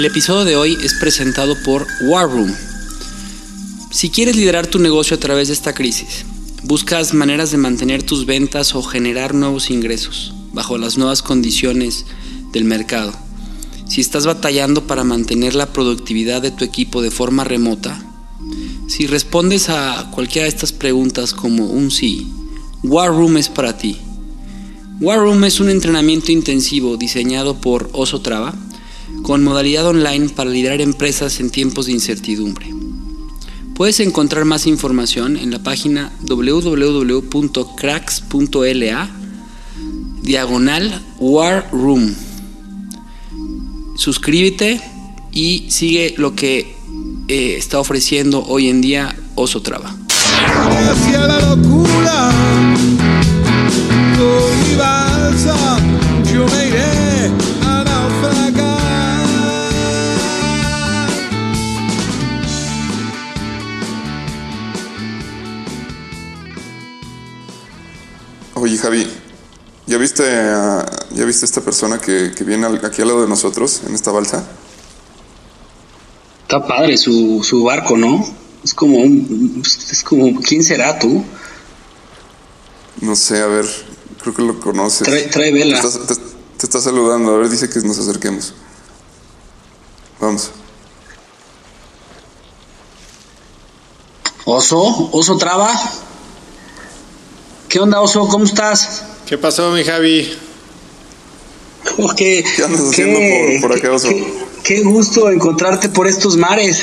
El episodio de hoy es presentado por War Room. Si quieres liderar tu negocio a través de esta crisis, buscas maneras de mantener tus ventas o generar nuevos ingresos bajo las nuevas condiciones del mercado. Si estás batallando para mantener la productividad de tu equipo de forma remota, si respondes a cualquiera de estas preguntas como un sí, War Room es para ti. War Room es un entrenamiento intensivo diseñado por Oso Traba con modalidad online para liderar empresas en tiempos de incertidumbre. Puedes encontrar más información en la página www.cracks.la diagonal War Room. Suscríbete y sigue lo que eh, está ofreciendo hoy en día Oso Traba. La locura, Javi, ¿ya viste a, ¿ya viste a esta persona que, que viene al- aquí al lado de nosotros, en esta balsa? Está padre su, su barco, ¿no? Es como un. Es como. ¿Quién será tú? No sé, a ver, creo que lo conoces. Trae, trae vela. Te, te- te está saludando, a ver, dice que nos acerquemos. Vamos. Oso, Oso Traba. ¿Qué onda, Oso? ¿Cómo estás? ¿Qué pasó, mi Javi? Oh, qué, ¿Qué andas haciendo por- por acá, qué- Oso? qué- qué gusto encontrarte por estos mares.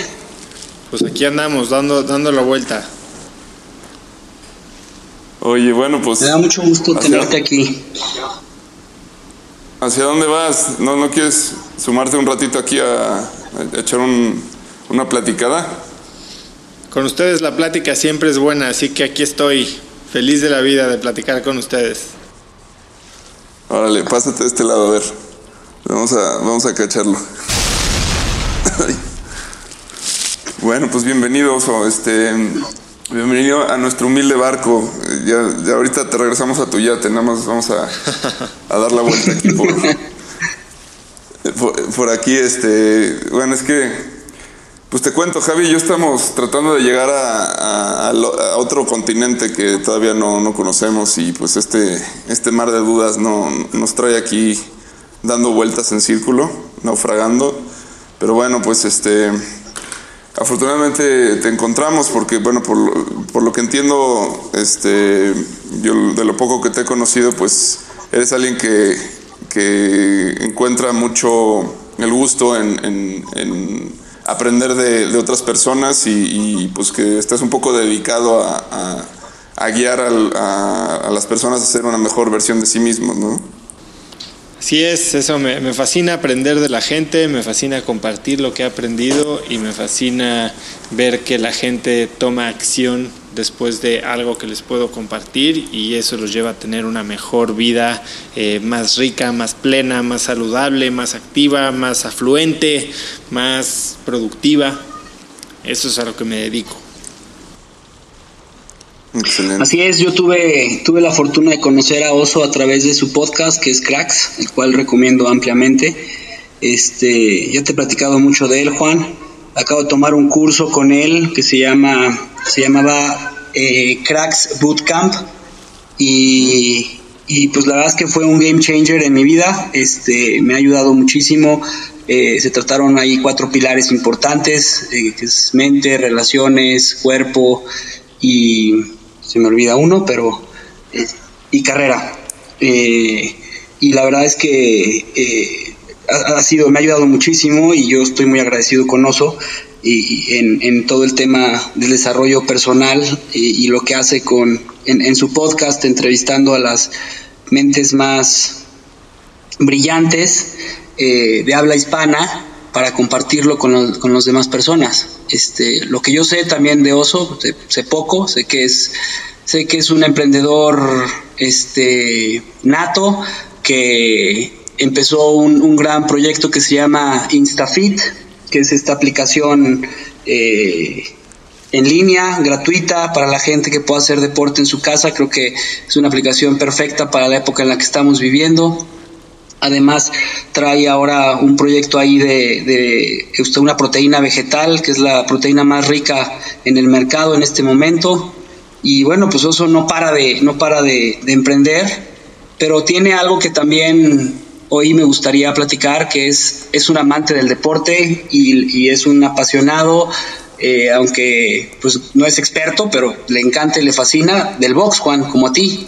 Pues aquí andamos, dando, dando la vuelta. Oye, bueno, pues, Me da mucho gusto Hacia- tenerte aquí. ¿hacia dónde vas? ¿No, no quieres sumarte un ratito aquí a, a echar un- una platicada? Con ustedes la plática siempre es buena, así que aquí estoy, feliz de la vida de platicar con ustedes. Órale, pásate de este lado, a ver. Vamos a, vamos a cacharlo. Bueno, pues bienvenido, Oso. Este, bienvenido a nuestro humilde barco. Ya, ya ahorita te regresamos a tu yate, nada más vamos a, a dar la vuelta aquí por, por, por aquí. Este, bueno, es que pues te cuento, Javi yo estamos tratando de llegar a, otro continente que todavía no, no conocemos y pues este, este mar de dudas no, nos trae aquí dando vueltas en círculo, naufragando. Pero bueno, pues este, afortunadamente te encontramos porque bueno, por lo, por lo que entiendo, este, yo de lo poco que te he conocido, pues eres alguien que, que encuentra mucho el gusto en- en aprender de, otras personas y, pues que estás un poco dedicado a, guiar a, las personas a ser una mejor versión de sí mismos, ¿no? Así es, eso me fascina aprender de la gente, me fascina compartir lo que he aprendido y me fascina ver que la gente toma acción después de algo que les puedo compartir y eso los lleva a tener una mejor vida eh, más rica, más plena, más saludable, más activa, más afluente, más productiva. Eso es a lo que me dedico. Excelente. Así es, yo tuve, tuve la fortuna de conocer a Oso a través de su podcast, que es Cracks, el cual recomiendo ampliamente. Este, ya te he platicado mucho de él, Juan. Acabo de tomar un curso con él que se llama, se llamaba eh, Cracks Bootcamp y, y pues la verdad es que fue un game changer en mi vida. Este, me ha ayudado muchísimo. Eh, se trataron ahí cuatro pilares importantes, eh, que es mente, relaciones, cuerpo y se me olvida uno, pero y carrera. Y la verdad es que ha, sido, me ha ayudado muchísimo y yo estoy muy agradecido con Oso y, en, en todo el tema del desarrollo personal y, lo que hace con en, en su podcast entrevistando a las mentes más brillantes eh, de habla hispana para compartirlo con, los, con las demás personas. Este, lo que yo sé también de Oso, sé, sé poco, sé que es sé que es un emprendedor este nato que empezó un, un gran proyecto que se llama InstaFit, que es esta aplicación eh, en línea, gratuita, para la gente que pueda hacer deporte en su casa. Creo que es una aplicación perfecta para la época en la que estamos viviendo. Además, trae ahora un proyecto ahí de, de este, una proteína vegetal, que es la proteína más rica en el mercado en este momento. Y bueno, pues eso no para de, no para de, de emprender, pero tiene algo que también hoy me gustaría platicar, que es, es un amante del deporte y, y es un apasionado, eh, aunque pues no es experto, pero le encanta y le fascina, del box, Juan, como a ti.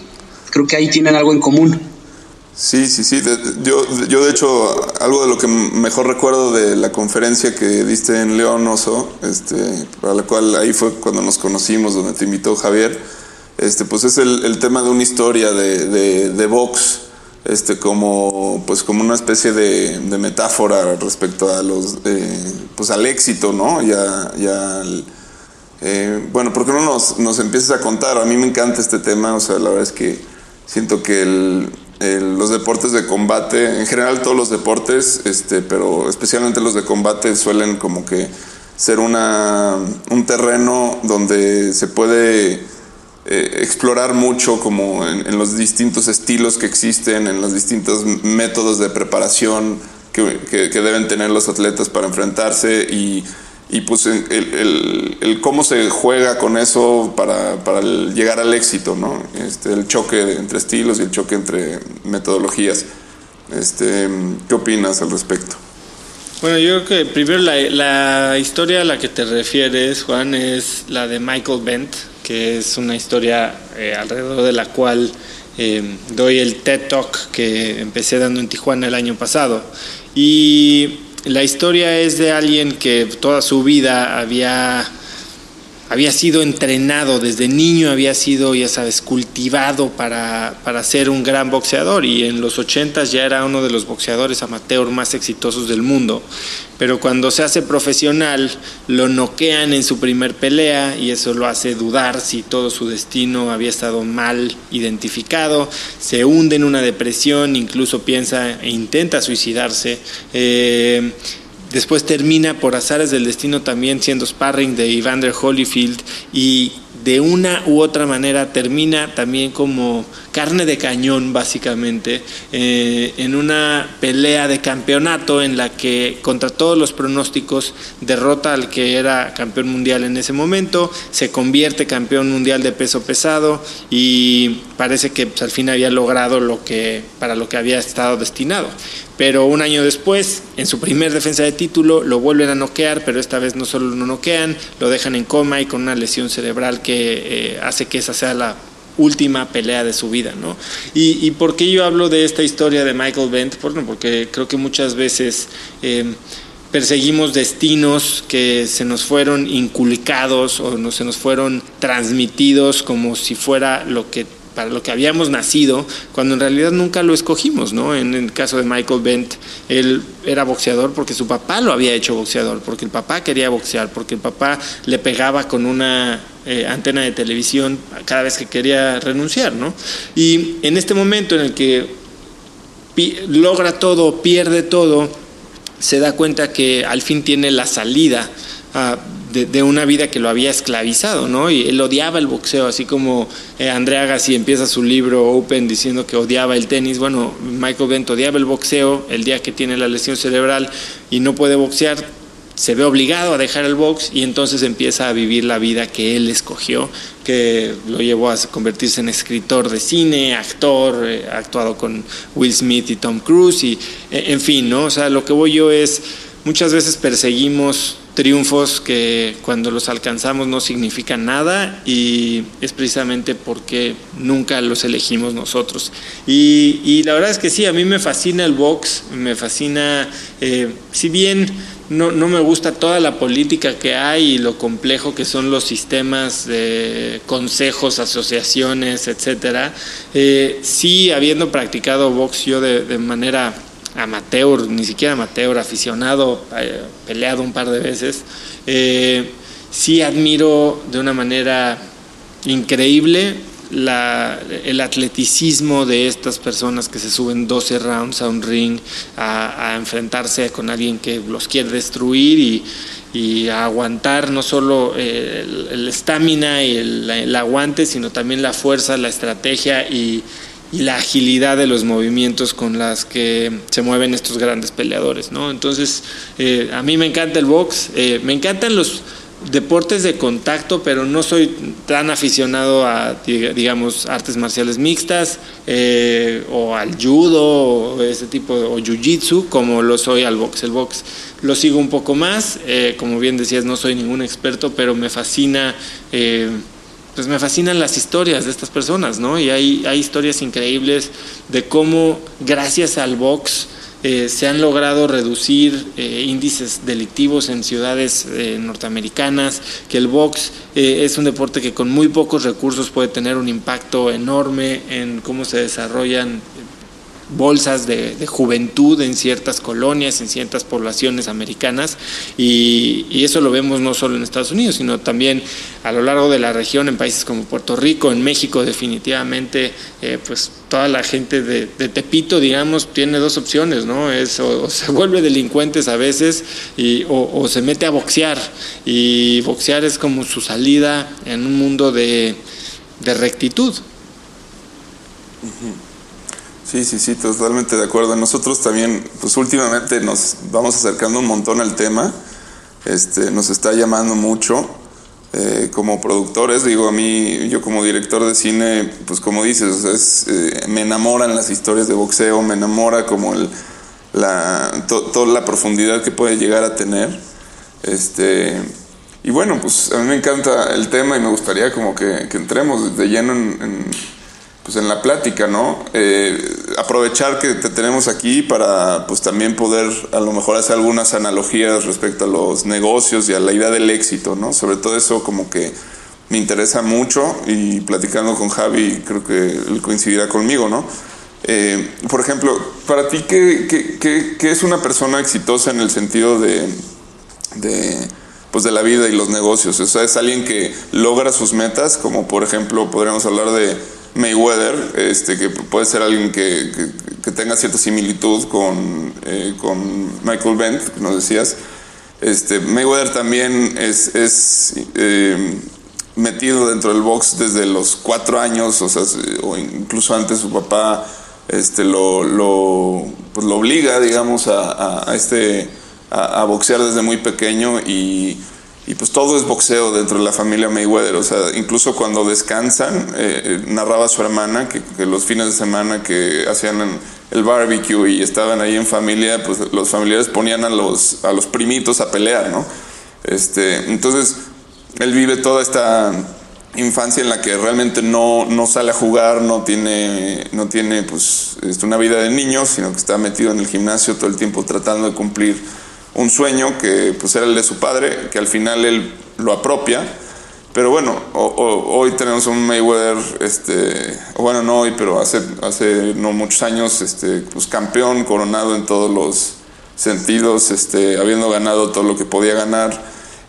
Creo que ahí tienen algo en común. Sí, sí, sí. Yo, yo, de hecho, algo de lo que mejor recuerdo de la conferencia que diste en León Oso, este, para la cual ahí fue cuando nos conocimos, donde te invitó Javier, este, pues es el, el tema de una historia de, de, de box, este, como, pues como una especie de, metáfora respecto a los, eh, pues al éxito, ¿no? Ya al- eh, bueno, ¿por qué no nos, nos empiezas a contar? A mí me encanta este tema, o sea, la verdad es que siento que el- los deportes de combate, en general todos los deportes, este, pero especialmente los de combate suelen como que ser una, un terreno donde se puede eh, explorar mucho como en, los distintos estilos que existen, en los distintos métodos de preparación que, deben tener los atletas para enfrentarse y, pues el, cómo se juega con eso para, llegar al éxito, ¿no? Este, el choque entre estilos y el choque entre metodologías. Este, ¿Qué opinas al respecto? Bueno, yo creo que primero la historia a la que te refieres, Juan, es la de Michael Bent, que es una historia eh, alrededor de la cual eh, doy el TED Talk que empecé dando en Tijuana el año pasado. Y la historia es de alguien que toda su vida había había sido entrenado desde niño, había sido, ya sabes, cultivado para, para ser un gran boxeador y en los 80 ya era uno de los boxeadores amateur más exitosos del mundo. Pero cuando se hace profesional, lo noquean en su primer pelea y eso lo hace dudar si todo su destino había estado mal identificado, se hunde en una depresión, incluso piensa e intenta suicidarse. Eh, Después termina por azares del destino también siendo sparring de Evander Holyfield y de una u otra manera termina también como carne de cañón básicamente eh, en una pelea de campeonato en la que contra todos los pronósticos derrota al que era campeón mundial en ese momento, se convierte campeón mundial de peso pesado y parece que pues, al fin había logrado lo que para lo que había estado destinado. Pero un año después, en su primer defensa de título, lo vuelven a noquear, pero esta vez no solo lo noquean, lo dejan en coma y con una lesión cerebral que eh, hace que esa sea la última pelea de su vida, ¿no? Y, y por qué yo hablo de esta historia de Michael Bent, bueno, porque creo que muchas veces eh, perseguimos destinos que se nos fueron inculcados o no, se nos fueron transmitidos como si fuera lo que para lo que habíamos nacido, cuando en realidad nunca lo escogimos, ¿no? En el caso de Michael Bent, él era boxeador porque su papá lo había hecho boxeador, porque el papá quería boxear, porque el papá le pegaba con una eh, antena de televisión cada vez que quería renunciar, ¿no? Y en este momento en el que logra todo, pierde todo, se da cuenta que al fin tiene la salida ah, de, una vida que lo había esclavizado, ¿no? Y él odiaba el boxeo, así como eh, Andrea Agassi empieza su libro Open diciendo que odiaba el tenis. Bueno, Michael Bent odiaba el boxeo el día que tiene la lesión cerebral y no puede boxear, se ve obligado a dejar el box y entonces empieza a vivir la vida que él escogió, que lo llevó a convertirse en escritor de cine, actor, eh, actuado con Will Smith y Tom Cruise y eh, en fin, ¿no? O sea, lo que voy yo es muchas veces perseguimos triunfos que cuando los alcanzamos no significan nada y es precisamente porque nunca los elegimos nosotros. Y, la verdad es que sí, a mí me fascina el box, me fascina, eh, si bien no, no me gusta toda la política que hay y lo complejo que son los sistemas de consejos, asociaciones, etcétera, eh, sí habiendo practicado box yo de manera amateur, ni siquiera amateur, aficionado, eh, peleado un par de veces, eh, sí admiro de una manera increíble el atleticismo de estas personas que se suben 12 rounds a un ring a, enfrentarse con alguien que los quiere destruir y, a aguantar no solo el estamina y el, aguante, sino también la fuerza, la estrategia y, y la agilidad de los movimientos con las que se mueven estos grandes peleadores, ¿no? Entonces, eh, a mí me encanta el box, eh, me encantan los deportes de contacto, pero no soy tan aficionado a, digamos, artes marciales mixtas eh, o al judo o ese tipo, o jiu-jitsu, como lo soy al box. El box lo sigo un poco más, como bien decías, no soy ningún experto, pero me fascina pues me fascinan las historias de estas personas, ¿no? Y hay, hay historias increíbles de cómo gracias al box eh, se han logrado reducir eh, índices delictivos en ciudades eh, norteamericanas, que el box es un deporte que con muy pocos recursos puede tener un impacto enorme en cómo se desarrollan bolsas de, juventud en ciertas colonias, en ciertas poblaciones americanas, y, eso lo vemos no solo en Estados Unidos, sino también a lo largo de la región, en países como Puerto Rico, en México definitivamente, eh, pues toda la gente de, Tepito, digamos, tiene dos opciones, ¿no? Es o, se vuelve delincuentes a veces y, o, se mete a boxear, y boxear es como su salida en un mundo de, rectitud. Sí, sí, sí, totalmente de acuerdo. Nosotros también, pues últimamente nos vamos acercando un montón al tema. Este, nos está llamando mucho eh, como productores. Digo, a mí, yo como director de cine, pues como dices, es, eh, me enamoran las historias de boxeo, me enamora como el, la, toda la profundidad que puede llegar a tener. Este, y bueno, pues a mí me encanta el tema y me gustaría como que, que entremos de lleno en pues en la plática, ¿no? Eh, aprovechar que te tenemos aquí para pues también poder a lo mejor hacer algunas analogías respecto a los negocios y a la idea del éxito, ¿no? Sobre todo eso como que me interesa mucho y platicando con Javi creo que él coincidirá conmigo, ¿no? Eh, por ejemplo, para ti, ¿qué, qué, qué, es una persona exitosa en el sentido de, de, pues de la vida y los negocios? O sea, es alguien que logra sus metas, como por ejemplo podríamos hablar de Mayweather, este, que puede ser alguien que, tenga cierta similitud con, eh, con Michael Bent, que nos decías. Este, Mayweather también es, es eh, metido dentro del box desde los cuatro años, o sea, o incluso antes su papá este, lo, lo, pues lo obliga, digamos, a, a este, a boxear desde muy pequeño y y pues todo es boxeo dentro de la familia Mayweather. O sea, incluso cuando descansan, eh, eh, narraba su hermana que, los fines de semana que hacían el barbecue y estaban ahí en familia, pues los familiares ponían a los, a los primitos a pelear, ¿no? Este, entonces, él vive toda esta infancia en la que realmente no, no sale a jugar, no tiene, no tiene pues, este, una vida de niño, sino que está metido en el gimnasio todo el tiempo tratando de cumplir un sueño que pues era el de su padre, que al final él lo apropia. Pero bueno, hoy tenemos un Mayweather, este, bueno, no hoy, pero hace, hace no muchos años, este, pues campeón, coronado en todos los sentidos, este, habiendo ganado todo lo que podía ganar.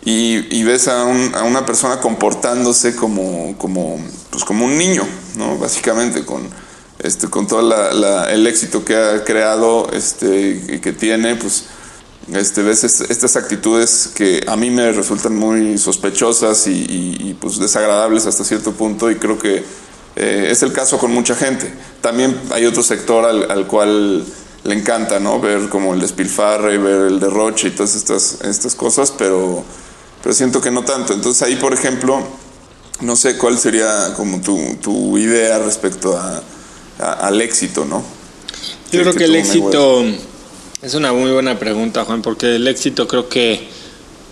Y, ves a, una persona comportándose como, como, pues como un niño, ¿no? Básicamente, con, este, con todo el éxito que ha creado este, y que tiene, pues este, ves estas actitudes que a mí me resultan muy sospechosas y, pues desagradables hasta cierto punto y creo que eh, es el caso con mucha gente. También hay otro sector al, cual le encanta, ¿no? Ver como el despilfarre, ver el derroche y todas estas, estas cosas, pero, pero siento que no tanto. Entonces ahí, por ejemplo, no sé cuál sería como tu, idea respecto a, al éxito, ¿no? Yo creo que, el éxito... Es una muy buena pregunta, Juan, porque el éxito creo que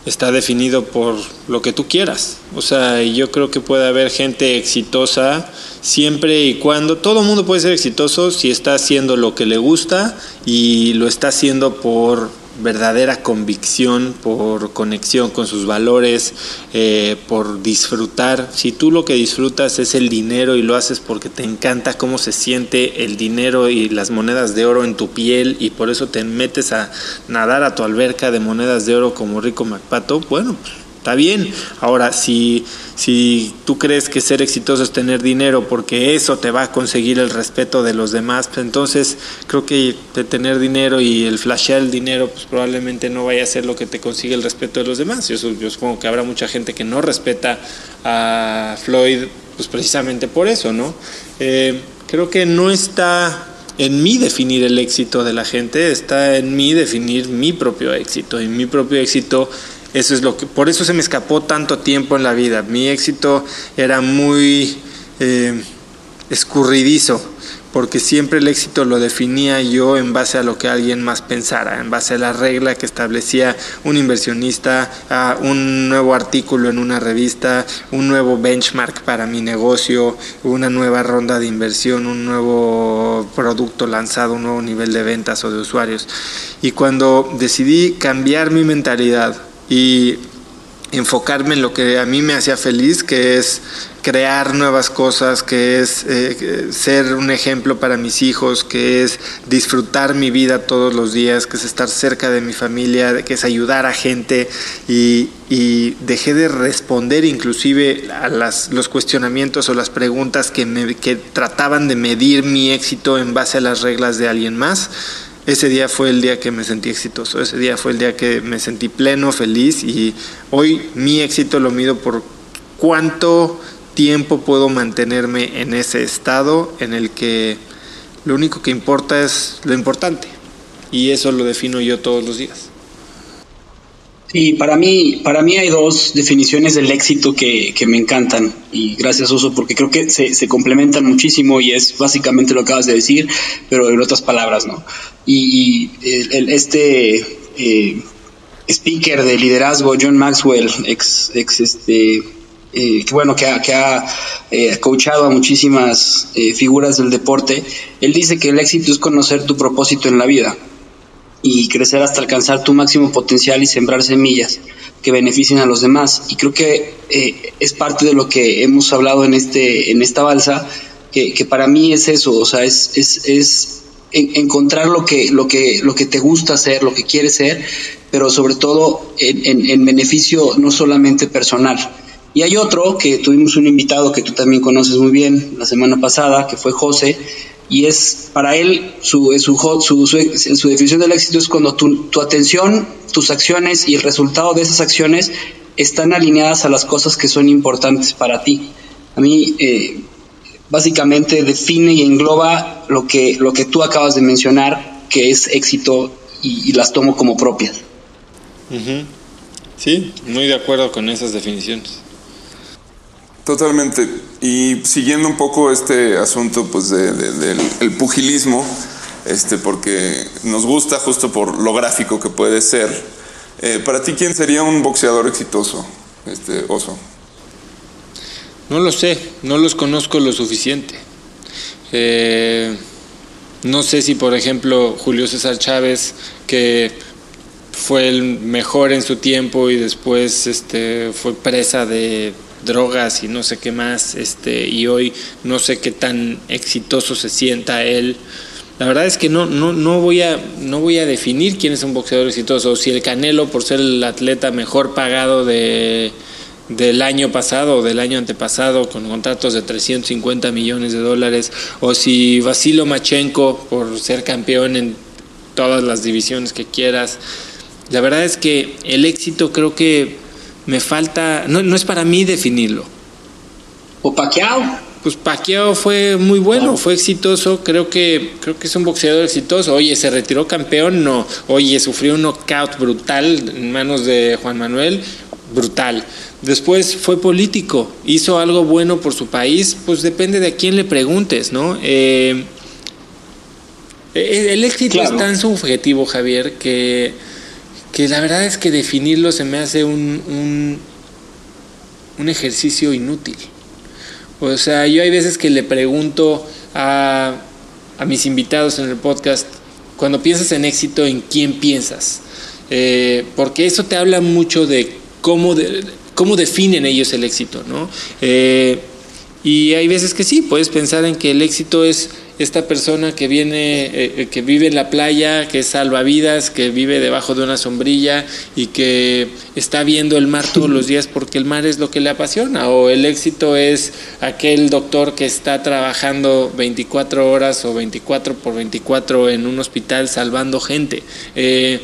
está definido por lo que tú quieras. O sea, yo creo que puede haber gente exitosa siempre y cuando todo el mundo puede ser exitoso si está haciendo lo que le gusta y lo está haciendo por verdadera convicción, por conexión con sus valores, eh, por disfrutar. Si tú lo que disfrutas es el dinero y lo haces porque te encanta cómo se siente el dinero y las monedas de oro en tu piel y por eso te metes a nadar a tu alberca de monedas de oro como Rico MacPato, bueno, pues está bien. Ahora, si, si tú crees que ser exitoso es tener dinero porque eso te va a conseguir el respeto de los demás, pues entonces creo que de tener dinero y el flashear el dinero, pues probablemente no vaya a ser lo que te consigue el respeto de los demás. Yo, supongo que habrá mucha gente que no respeta a Floyd, pues precisamente por eso, ¿no? Eh, creo que no está en mí definir el éxito de la gente, está en mí definir mi propio éxito. Y mi propio éxito, eso es lo que, por eso se me escapó tanto tiempo en la vida. Mi éxito era muy eh, escurridizo porque siempre el éxito lo definía yo en base a lo que alguien más pensara, en base a la regla que establecía un inversionista, a un nuevo artículo en una revista, un nuevo benchmark para mi negocio, una nueva ronda de inversión, un nuevo producto lanzado, un nuevo nivel de ventas o de usuarios. Y cuando decidí cambiar mi mentalidad y enfocarme en lo que a mí me hacía feliz, que es crear nuevas cosas, que es eh, ser un ejemplo para mis hijos, que es disfrutar mi vida todos los días, que es estar cerca de mi familia, que es ayudar a gente. Y, dejé de responder inclusive a las, los cuestionamientos o las preguntas que, que trataban de medir mi éxito en base a las reglas de alguien más ese día fue el día que me sentí exitoso, ese día fue el día que me sentí pleno, feliz y hoy mi éxito lo mido por cuánto tiempo puedo mantenerme en ese estado en el que lo único que importa es lo importante y eso lo defino yo todos los días. Sí, para mí, para mí hay dos definiciones del éxito que, me encantan y gracias Oso porque creo que se, complementan muchísimo y es básicamente lo que acabas de decir, pero en otras palabras, ¿no? Y, este eh, speaker de liderazgo, John Maxwell, ex, ex este, eh, que bueno, que ha, que ha eh, coachado a muchísimas figuras del deporte, él dice que el éxito es conocer tu propósito en la vida y crecer hasta alcanzar tu máximo potencial y sembrar semillas que beneficien a los demás. Y creo que eh, es parte de lo que hemos hablado en, este, en esta balsa, que, que para mí es eso, o sea, es, es, es encontrar lo que, lo, que, lo que te gusta hacer, lo que quieres ser, pero sobre todo en, en, en beneficio no solamente personal. Y hay otro que tuvimos un invitado que tú también conoces muy bien la semana pasada, que fue José, y es para él su, su, su, su, definición del éxito es cuando tu, tu, atención, tus acciones y el resultado de esas acciones están alineadas a las cosas que son importantes para ti. A mí eh, básicamente define y engloba lo que, lo que tú acabas de mencionar, que es éxito y, las tomo como propias. Sí, muy de acuerdo con esas definiciones. Totalmente. Y siguiendo un poco este asunto pues del pugilismo, este, porque nos gusta justo por lo gráfico que puede ser. Eh, para ti, ¿quién sería un boxeador exitoso, este oso? No lo sé, no los conozco lo suficiente. Eh, no sé si, por ejemplo, Julio César Chávez, que fue el mejor en su tiempo y después este, fue presa de drogas y no sé qué más, este, y hoy no sé qué tan exitoso se sienta él. La verdad es que no, no, no, voy a, no voy a definir quién es un boxeador exitoso, si el Canelo por ser el atleta mejor pagado de, del año pasado o del año antepasado con contratos de 350 millones de dólares, o si Vasilo Machenko por ser campeón en todas las divisiones que quieras. La verdad es que el éxito creo que me falta, no, no es para mí definirlo. ¿O Pacquiao? Pues Pacquiao fue muy bueno, fue exitoso, creo que, creo que es un boxeador exitoso. Oye, se retiró campeón, no. Oye, sufrió un knockout brutal en manos de Juan Manuel, brutal. Después fue político, hizo algo bueno por su país, pues depende de a quién le preguntes, ¿no? Eh, el éxito es tan subjetivo, Javier, que que la verdad es que definirlo se me hace un, un, ejercicio inútil. O sea, yo hay veces que le pregunto a, a mis invitados en el podcast, cuando piensas en éxito, ¿en quién piensas? Eh, porque eso te habla mucho de cómo, de, cómo definen ellos el éxito, ¿no? Eh, y hay veces que sí, puedes pensar en que el éxito es esta persona que viene, eh, eh, que vive en la playa, que es salvavidas, que vive debajo de una sombrilla y que está viendo el mar todos los días porque el mar es lo que le apasiona, o el éxito es aquel doctor que está trabajando 24 horas o 24 por 24 en un hospital salvando gente. Eh,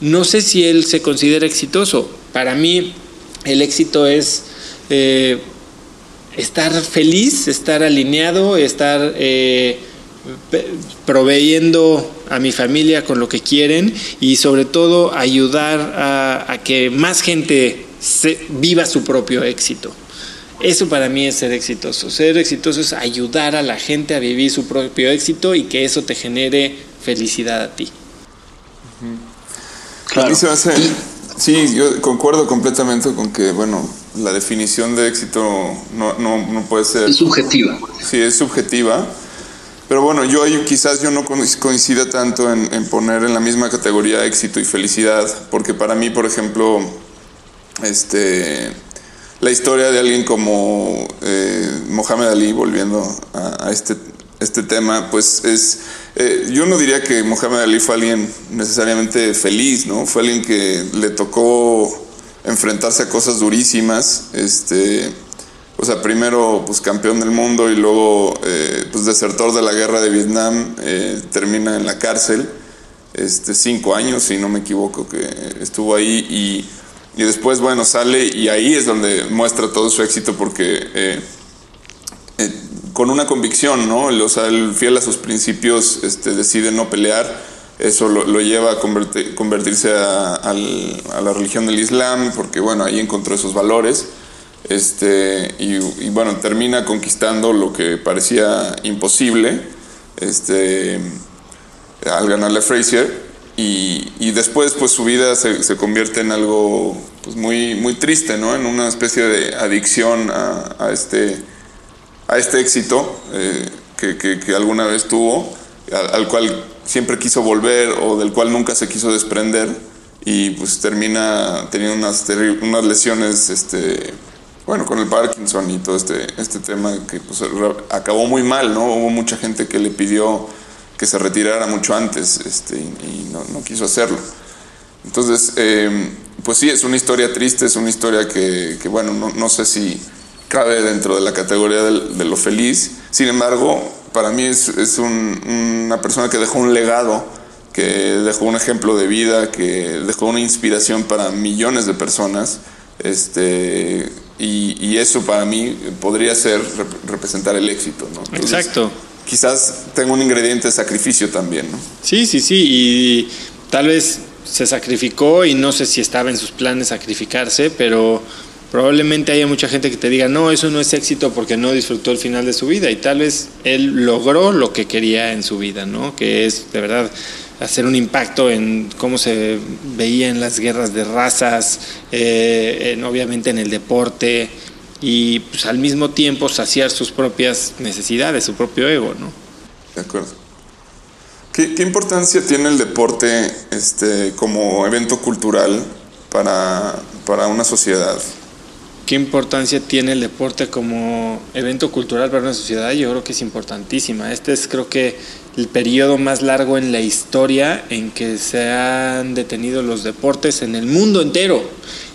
no sé si él se considera exitoso. Para mí el éxito es estar feliz, estar alineado, estar proveyendo a mi familia con lo que quieren y sobre todo ayudar a, a que más gente se- viva su propio éxito. Eso para mí es ser exitoso. Ser exitoso es ayudar a la gente a vivir su propio éxito y que eso te genere felicidad a ti. A mí se me hace- sí, yo concuerdo completamente con que, bueno, la definición de éxito no, no, no puede ser... Es subjetiva. Sí, es subjetiva. Pero bueno, yo quizás yo no co- coincida tanto en, poner en la misma categoría éxito y felicidad, porque para mí, por ejemplo, este, la historia de alguien como eh, Mohamed Ali, volviendo a, a este, este tema, pues es, eh, yo no diría que Mohamed Ali fue alguien necesariamente feliz, ¿no? Fue alguien que le tocó enfrentarse a cosas durísimas, este, o sea, primero pues campeón del mundo y luego eh, pues desertor de la guerra de Vietnam, eh, termina en la cárcel, este, cinco años si no me equivoco que estuvo ahí y, y después bueno sale y ahí es donde muestra todo su éxito porque eh, eh, con una convicción, ¿no? O sea, él fiel a sus principios este, decide no pelear. Eso lo, lo lleva a converti- convertirse a, a la religión del Islam, porque bueno, ahí encontró esos valores. Este, y, bueno, termina conquistando lo que parecía imposible este, al ganarle a Frazier. Y, y después pues su vida se, se convierte en algo pues, muy, muy triste, ¿no? En una especie de adicción a, este, a este éxito eh, que, que- que alguna vez tuvo, al, al cual siempre quiso volver o del cual nunca se quiso desprender y pues termina teniendo unas, unas lesiones, este, bueno, con el Parkinson y todo este, este tema que pues, acabó muy mal, ¿no? Hubo mucha gente que le pidió que se retirara mucho antes este, y, no, no quiso hacerlo. Entonces, eh, pues sí, es una historia triste, es una historia que, que, bueno, no, no sé si cabe dentro de la categoría de, lo feliz. Sin embargo, para mí es, es un- una persona que dejó un legado, que dejó un ejemplo de vida, que dejó una inspiración para millones de personas. Este, y, y eso para mí podría ser rep- representar el éxito. ¿no? Entonces, Exacto. Quizás tenga un ingrediente de sacrificio también, ¿no? Sí, sí, sí, y tal vez se sacrificó y no sé si estaba en sus planes sacrificarse, pero probablemente haya mucha gente que te diga, no, eso no es éxito porque no disfrutó el final de su vida y tal vez él logró lo que quería en su vida, ¿no? Que es de verdad hacer un impacto en cómo se veía en las guerras de razas, eh, en- obviamente en el deporte y pues, al mismo tiempo saciar sus propias necesidades, su propio ego, ¿no? De acuerdo. ¿Qué, qué importancia tiene el deporte este, como evento cultural para, para una sociedad? ¿Qué importancia tiene el deporte como evento cultural para una sociedad? Yo creo que es importantísima. Este es creo que el periodo más largo en la historia en que se han detenido los deportes en el mundo entero.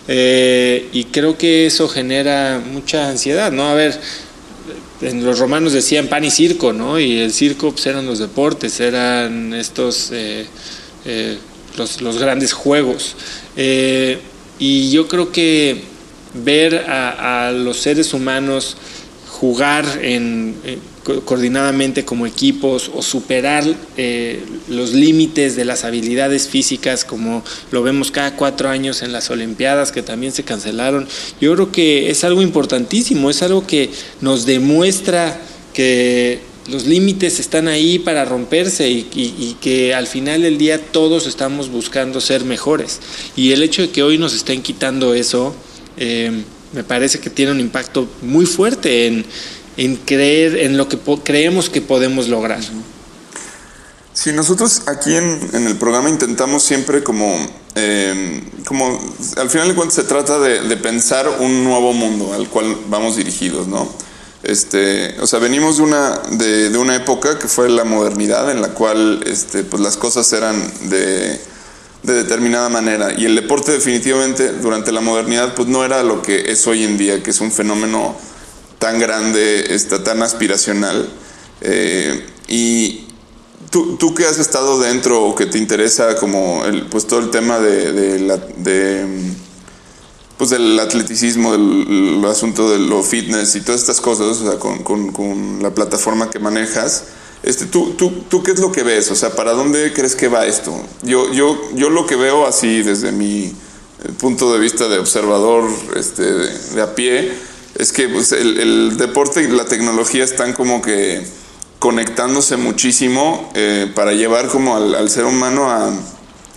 Eh, y creo que eso genera mucha ansiedad, ¿no? A ver, en los romanos decían pan y circo, ¿no? Y el circo pues, eran los deportes, eran estos eh, eh, los, grandes juegos. Y yo creo que ver a, los seres humanos jugar en, eh, co- coordinadamente como equipos o superar eh, los límites de las habilidades físicas como lo vemos cada cuatro años en las Olimpiadas que también se cancelaron. Yo creo que es algo importantísimo, es algo que nos demuestra que los límites están ahí para romperse y- y que al final del día todos estamos buscando ser mejores. Y el hecho de que hoy nos estén quitando eso, eh, me parece que tiene un impacto muy fuerte en, en creer en lo que creemos que podemos lograr. Si nosotros aquí en, el programa intentamos siempre como, eh, como, al final de cuentas se trata de, pensar un nuevo mundo al cual vamos dirigidos, ¿no? Este, o sea, venimos de una, de, de una época que fue la modernidad en la cual este, pues las cosas eran de, de determinada manera y el deporte definitivamente durante la modernidad pues no era lo que es hoy en día, que es un fenómeno tan grande, está tan aspiracional. Eh, y tú, tú que has estado dentro o que te interesa como el, pues todo el tema de, de la, pues del atleticismo, del, asunto de lo fitness y todas estas cosas, o sea, con, con la plataforma que manejas. Este, ¿tú, tú, ¿Tú qué es lo que ves? O sea, ¿para dónde crees que va esto? Yo, yo, yo lo que veo así desde mi eh, punto de vista de observador este, de, a pie es que pues, el, deporte y la tecnología están como que conectándose muchísimo eh, para llevar como al, ser humano a,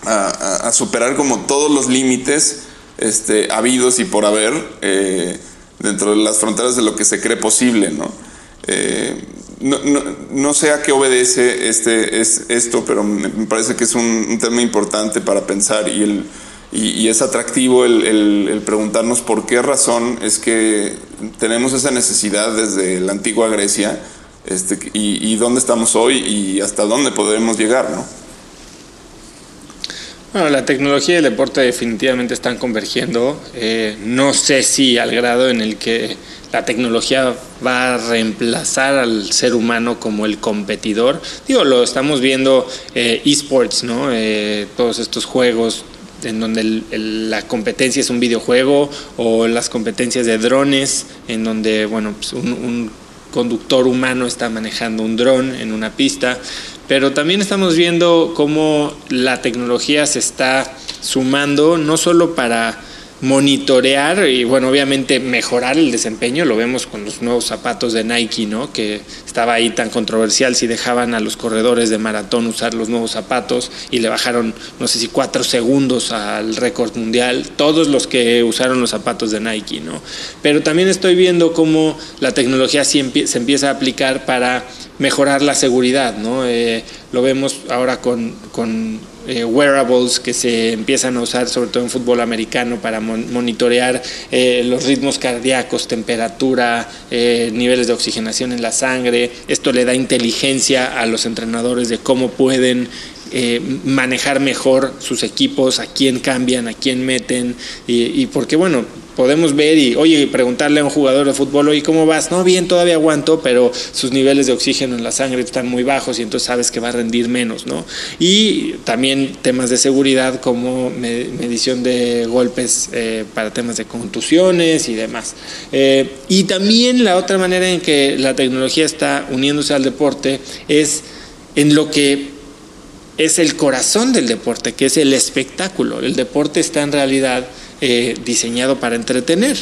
a, a, superar como todos los límites este, habidos y por haber eh, dentro de las fronteras de lo que se cree posible, ¿no? No, no, no, sé a qué obedece este, es, esto, pero me parece que es un, tema importante para pensar y, el, y, es atractivo el, preguntarnos por qué razón es que tenemos esa necesidad desde la antigua Grecia este, y, dónde estamos hoy y hasta dónde podemos llegar, ¿no? Bueno, la tecnología y el deporte definitivamente están convergiendo. Eh, no sé si al grado en el que la tecnología va a reemplazar al ser humano como el competidor. Digo, lo estamos viendo eh, esports, ¿no? Eh, todos estos juegos en donde la competencia es un videojuego o las competencias de drones, en donde, bueno, pues un, un conductor humano está manejando un dron en una pista, pero también estamos viendo cómo la tecnología se está sumando no solo para monitorear y bueno, obviamente mejorar el desempeño, lo vemos con los nuevos zapatos de Nike, ¿no? Que estaba ahí tan controversial si dejaban a los corredores de maratón usar los nuevos zapatos y le bajaron, no sé si cuatro segundos al récord mundial, todos los que usaron los zapatos de Nike, ¿no? Pero también estoy viendo cómo la tecnología se empieza a aplicar para mejorar la seguridad, ¿no? Eh, lo vemos ahora con, con eh, wearables que se empiezan a usar sobre todo en fútbol americano para mon monitorear eh, los ritmos cardíacos, temperatura, eh, niveles de oxigenación en la sangre. Esto le da inteligencia a los entrenadores de cómo pueden eh, manejar mejor sus equipos, a quién cambian, a quién meten, y, y, porque bueno, podemos ver y, oye, preguntarle a un jugador de fútbol, oye, ¿cómo vas? No, bien, todavía aguanto, pero sus niveles de oxígeno en la sangre están muy bajos y entonces sabes que va a rendir menos, ¿no? Y también temas de seguridad como me medición de golpes eh, para temas de contusiones y demás. Eh, y también la otra manera en que la tecnología está uniéndose al deporte es en lo que es el corazón del deporte, que es el espectáculo. El deporte está en realidad eh, diseñado para entretener.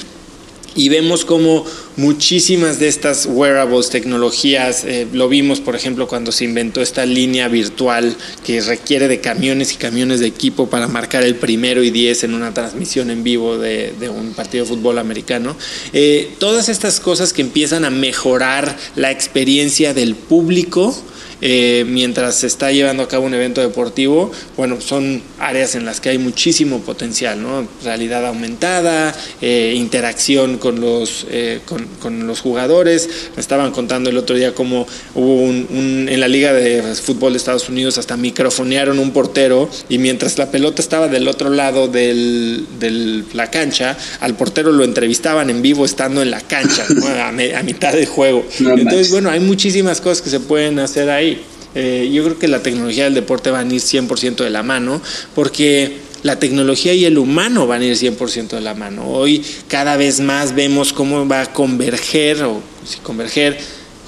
Y vemos como muchísimas de estas wearables, tecnologías, eh, lo vimos por ejemplo cuando se inventó esta línea virtual que requiere de camiones y camiones de equipo para marcar el primero y diez en una transmisión en vivo de, un partido de fútbol americano. Eh, todas estas cosas que empiezan a mejorar la experiencia del público eh, mientras se está llevando a cabo un evento deportivo, bueno, son áreas en las que hay muchísimo potencial, ¿no? Realidad aumentada, eh, interacción con los, eh, con, con, los jugadores. Me estaban contando el otro día cómo hubo un, un, en la Liga de Fútbol de Estados Unidos hasta microfonearon un portero y mientras la pelota estaba del otro lado de del, la cancha, al portero lo entrevistaban en vivo estando en la cancha, ¿no? a, me, a, mitad del juego. Entonces, bueno, hay muchísimas cosas que se pueden hacer ahí. Eh, yo creo que la tecnología del deporte van a ir 100% de la mano porque la tecnología y el humano van a ir 100% de la mano. Hoy cada vez más vemos cómo va a converger, o si converger,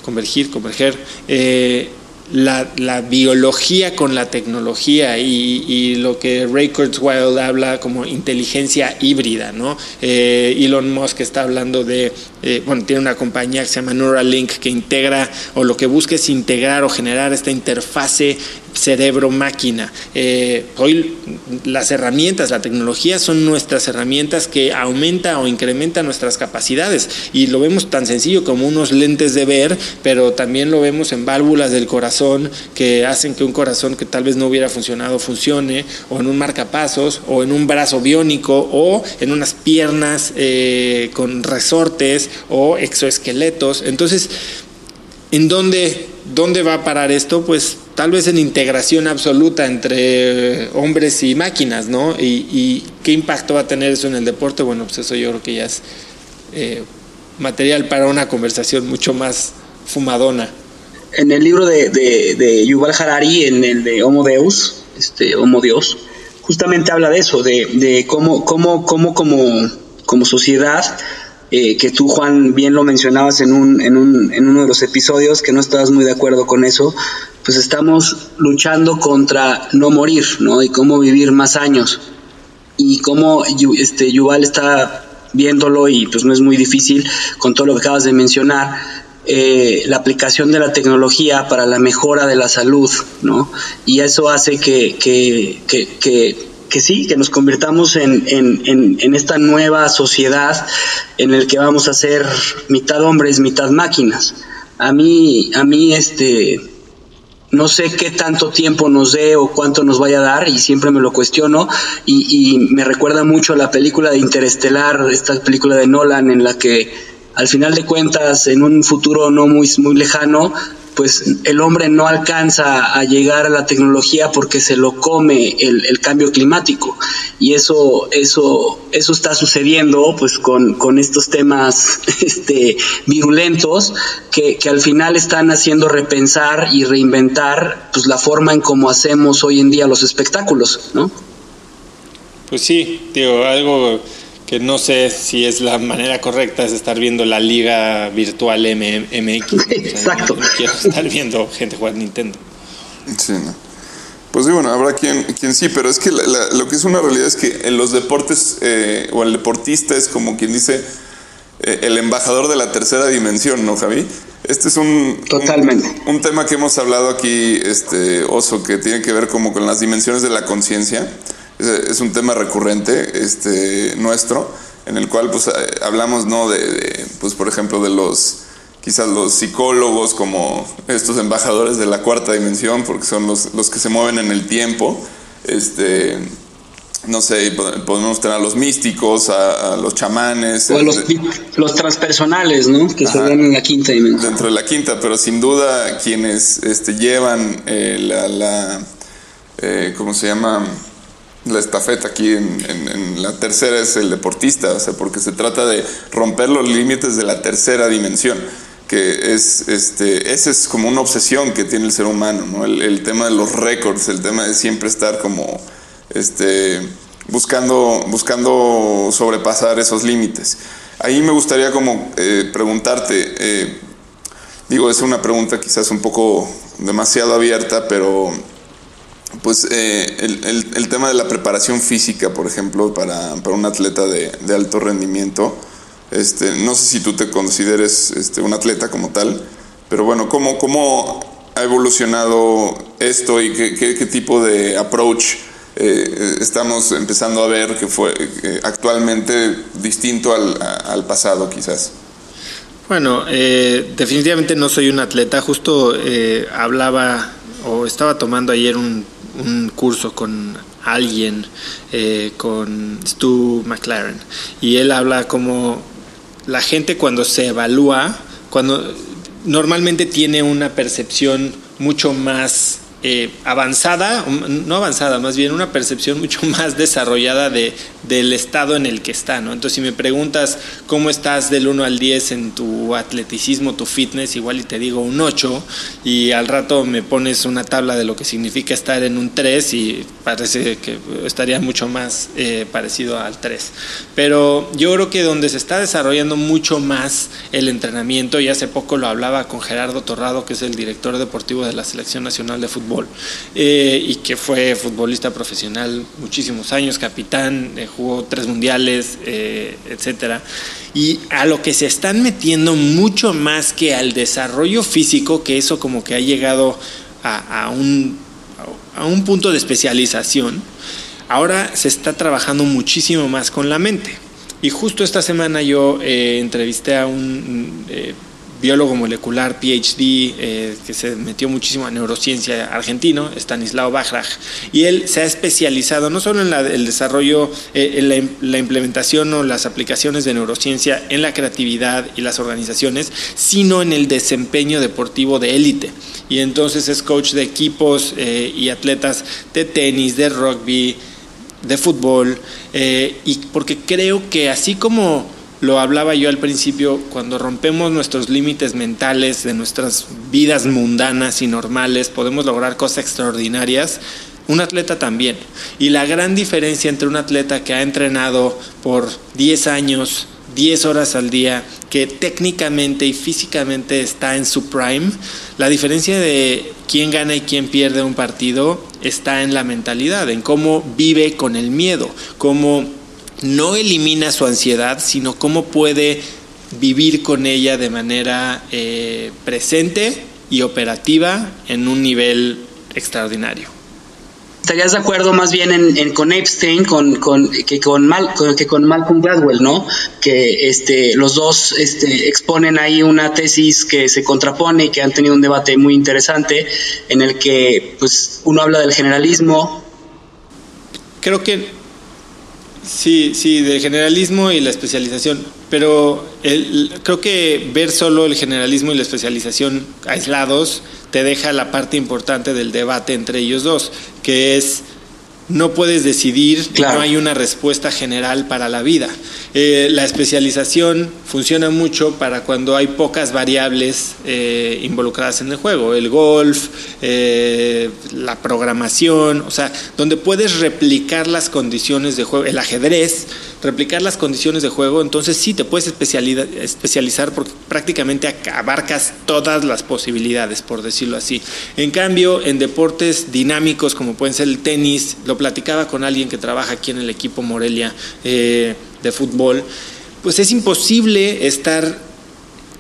convergir, converger, eh, la, la, biología con la tecnología y, lo que Ray Kurzweil habla como inteligencia híbrida, ¿no? Eh, Elon Musk está hablando de, eh, bueno, tiene una compañía que se llama Neuralink que integra o lo que busca es integrar o generar esta interfase cerebro-máquina. Eh, hoy las herramientas, la tecnología son nuestras herramientas que aumenta o incrementa nuestras capacidades y lo vemos tan sencillo como unos lentes de ver, pero también lo vemos en válvulas del corazón que hacen que un corazón que tal vez no hubiera funcionado funcione, o en un marcapasos, o en un brazo biónico, o en unas piernas eh, con resortes o exoesqueletos. Entonces, ¿en dónde, dónde va a parar esto? Pues tal vez en integración absoluta entre hombres y máquinas, ¿no? Y, qué impacto va a tener eso en el deporte? Bueno, pues eso yo creo que ya es eh, material para una conversación mucho más fumadona. En el libro de, de, de Yuval Harari, en el de Homo Deus, este, Homo Dios, justamente habla de eso, de, de cómo, cómo, cómo, como como sociedad, eh, que tú, Juan, bien lo mencionabas en, un, en, un, en uno de los episodios, que no estabas muy de acuerdo con eso, pues estamos luchando contra no morir, ¿no? Y cómo vivir más años. Y cómo este, Yuval está viéndolo y pues no es muy difícil con todo lo que acabas de mencionar, eh, la aplicación de la tecnología para la mejora de la salud, ¿no? Y eso hace que, que, que, que que sí, que nos convirtamos en, en, en, esta nueva sociedad en el que vamos a ser mitad hombres, mitad máquinas. A mí, a mí, este, no sé qué tanto tiempo nos dé o cuánto nos vaya a dar y siempre me lo cuestiono y, y me recuerda mucho a la película de Interestelar, esta película de Nolan en la que al final de cuentas en un futuro no muy, muy lejano pues el hombre no alcanza a llegar a la tecnología porque se lo come el, cambio climático. Y eso eso eso está sucediendo pues con, con estos temas este virulentos que, que, al final están haciendo repensar y reinventar pues la forma en cómo hacemos hoy en día los espectáculos no pues sí digo algo que no sé si es la manera correcta es estar viendo la liga virtual MX. Exacto. no, quiero estar viendo gente jugar Nintendo. Sí, no. Pues sí, bueno, habrá quien, quien sí, pero es que lo que es una realidad es que en los deportes, eh, o el deportista es como quien dice eh, el embajador de la tercera dimensión, ¿no, Javi? Este es un, Totalmente. Un, un, tema que hemos hablado aquí, este, Oso, que tiene que ver como con las dimensiones de la conciencia es, un tema recurrente este, nuestro, en el cual pues, eh, hablamos, ¿no? De, pues, por ejemplo, de los, quizás los psicólogos como estos embajadores de la cuarta dimensión, porque son los, los que se mueven en el tiempo. Este, no sé, podemos tener a los místicos, a, los chamanes. O los, los transpersonales, ¿no? Que se ven en la quinta dimensión. Dentro de la quinta, pero sin duda quienes este, llevan eh, la, la eh, ¿cómo se llama? La estafeta aquí en, la tercera es el deportista, o sea, porque se trata de romper los límites de la tercera dimensión, que es, este, esa es como una obsesión que tiene el ser humano, ¿no? El, tema de los récords, el tema de siempre estar como, este, buscando, buscando sobrepasar esos límites. Ahí me gustaría como eh, preguntarte, eh, digo, es una pregunta quizás un poco demasiado abierta, pero pues eh, el, el, tema de la preparación física, por ejemplo, para, para un atleta de, de, alto rendimiento, este, no sé si tú te consideres este, un atleta como tal, pero bueno, ¿cómo, cómo ha evolucionado esto y qué, qué, tipo de approach eh, estamos empezando a ver que fue eh, actualmente distinto al, al pasado quizás? Bueno, eh, definitivamente no soy un atleta, justo hablaba o estaba tomando ayer un un curso con alguien, eh, con Stu McLaren, y él habla como la gente cuando se evalúa, cuando normalmente tiene una percepción mucho más eh, avanzada, no avanzada, más bien una percepción mucho más desarrollada de, del estado en el que está, ¿no? Entonces, si me preguntas cómo estás del 1 al 10 en tu atleticismo, tu fitness, igual y te digo un 8, y al rato me pones una tabla de lo que significa estar en un 3 y parece que estaría mucho más eh, parecido al 3. Pero yo creo que donde se está desarrollando mucho más el entrenamiento, y hace poco lo hablaba con Gerardo Torrado, que es el director deportivo de la Selección Nacional de Fútbol, eh, y que fue futbolista profesional muchísimos años, capitán, eh, jugó tres mundiales, eh, etcétera. Y a lo que se están metiendo mucho más que al desarrollo físico, que eso como que ha llegado a, un, a un punto de especialización, ahora se está trabajando muchísimo más con la mente. Y justo esta semana yo entrevisté a un biólogo molecular, PhD, eh, que se metió muchísimo a neurociencia argentino, Stanislao Bajraj, y él se ha especializado no solo en el desarrollo, eh, en la, implementación o las aplicaciones de neurociencia en la creatividad y las organizaciones, sino en el desempeño deportivo de élite. Y entonces es coach de equipos eh, y atletas de tenis, de rugby, de fútbol, y porque creo que así como lo hablaba yo al principio, cuando rompemos nuestros límites mentales de nuestras vidas mundanas y normales, podemos lograr cosas extraordinarias. Un atleta también. Y la gran diferencia entre un atleta que ha entrenado por 10 años, 10 horas al día, que técnicamente y físicamente está en su prime, la diferencia de quién gana y quién pierde un partido está en la mentalidad, en cómo vive con el miedo, cómo no elimina su ansiedad, sino cómo puede vivir con ella de manera eh, presente y operativa en un nivel extraordinario. ¿Estarías de acuerdo más bien en, con Epstein con, con, que, con Mal, que con Malcolm Gladwell, ¿no? Que este, los dos este, exponen ahí una tesis que se contrapone y que han tenido un debate muy interesante en el que pues, uno habla del generalismo. Creo que sí, sí, del generalismo y la especialización, pero creo que ver solo el generalismo y la especialización aislados te deja la parte importante del debate entre ellos dos, que es no puedes decidir, no hay una respuesta general para la vida. Eh, la especialización funciona mucho para cuando hay pocas variables eh, involucradas en el juego, el golf, eh, la programación, o sea, donde puedes replicar las condiciones de juego, el ajedrez, replicar las condiciones de juego, entonces sí te puedes especializar porque prácticamente abarcas todas las posibilidades, por decirlo así. En cambio, en deportes dinámicos como pueden ser el tenis, lo platicaba con alguien que trabaja aquí en el equipo Morelia eh, de fútbol, pues es imposible estar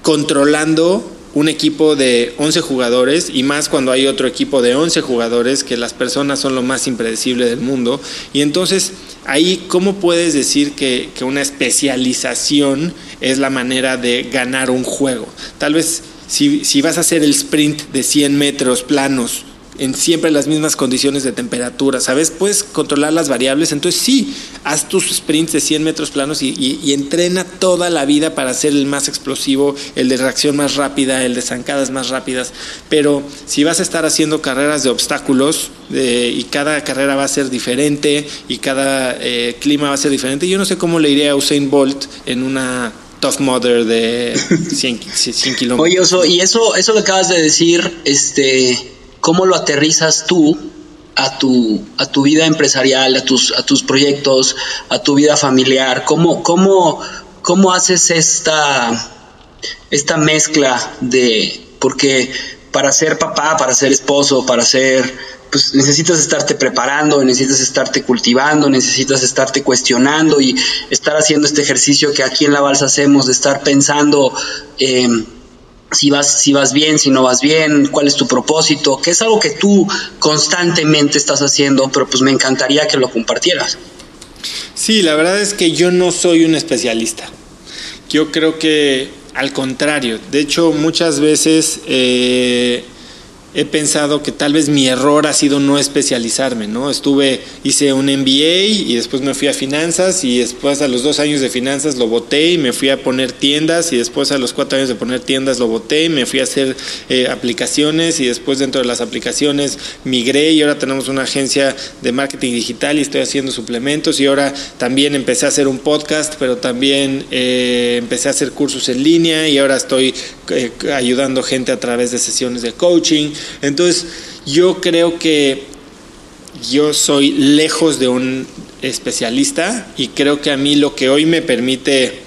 controlando un equipo de 11 jugadores y más cuando hay otro equipo de 11 jugadores, que las personas son lo más impredecible del mundo. Y entonces ahí, ¿cómo puedes decir que, que una especialización es la manera de ganar un juego? Tal vez si, si vas a hacer el sprint de 100 metros planos en siempre las mismas condiciones de temperatura, ¿sabes? Puedes controlar las variables, entonces sí, haz tus sprints de 100 metros planos y, entrena toda la vida para ser el más explosivo, el de reacción más rápida, el de zancadas más rápidas, pero si vas a estar haciendo carreras de obstáculos eh, y cada carrera va a ser diferente y cada eh, clima va a ser diferente, yo no sé cómo le iría a Usain Bolt en una Tough Mother de 100, 100 kilómetros. Oye, Oso, y eso, eso que acabas de decir, este cómo lo aterrizas tú a tu, a tu vida empresarial, a tus, a tus proyectos, a tu vida familiar, cómo, cómo, cómo haces esta, esta mezcla de, porque para ser papá, para ser esposo, para ser pues necesitas estarte preparando, necesitas estarte cultivando, necesitas estarte cuestionando y estar haciendo este ejercicio que aquí en la balsa hacemos, de estar pensando eh, si vas, si vas bien, si no vas bien, cuál es tu propósito, que es algo que tú constantemente estás haciendo, pero pues me encantaría que lo compartieras. Sí, la verdad es que yo no soy un especialista. Yo creo que al contrario, de hecho muchas veces eh, he pensado que tal vez mi error ha sido no especializarme, ¿no? Estuve, hice un MBA y después me fui a finanzas y después a los dos años de finanzas lo boté y me fui a poner tiendas y después a los cuatro años de poner tiendas lo boté y me fui a hacer eh, aplicaciones y después dentro de las aplicaciones migré y ahora tenemos una agencia de marketing digital y estoy haciendo suplementos y ahora también empecé a hacer un podcast, pero también eh, empecé a hacer cursos en línea y ahora estoy eh, ayudando gente a través de sesiones de coaching. Entonces, yo creo que yo soy lejos de un especialista y creo que a mí lo que hoy me permite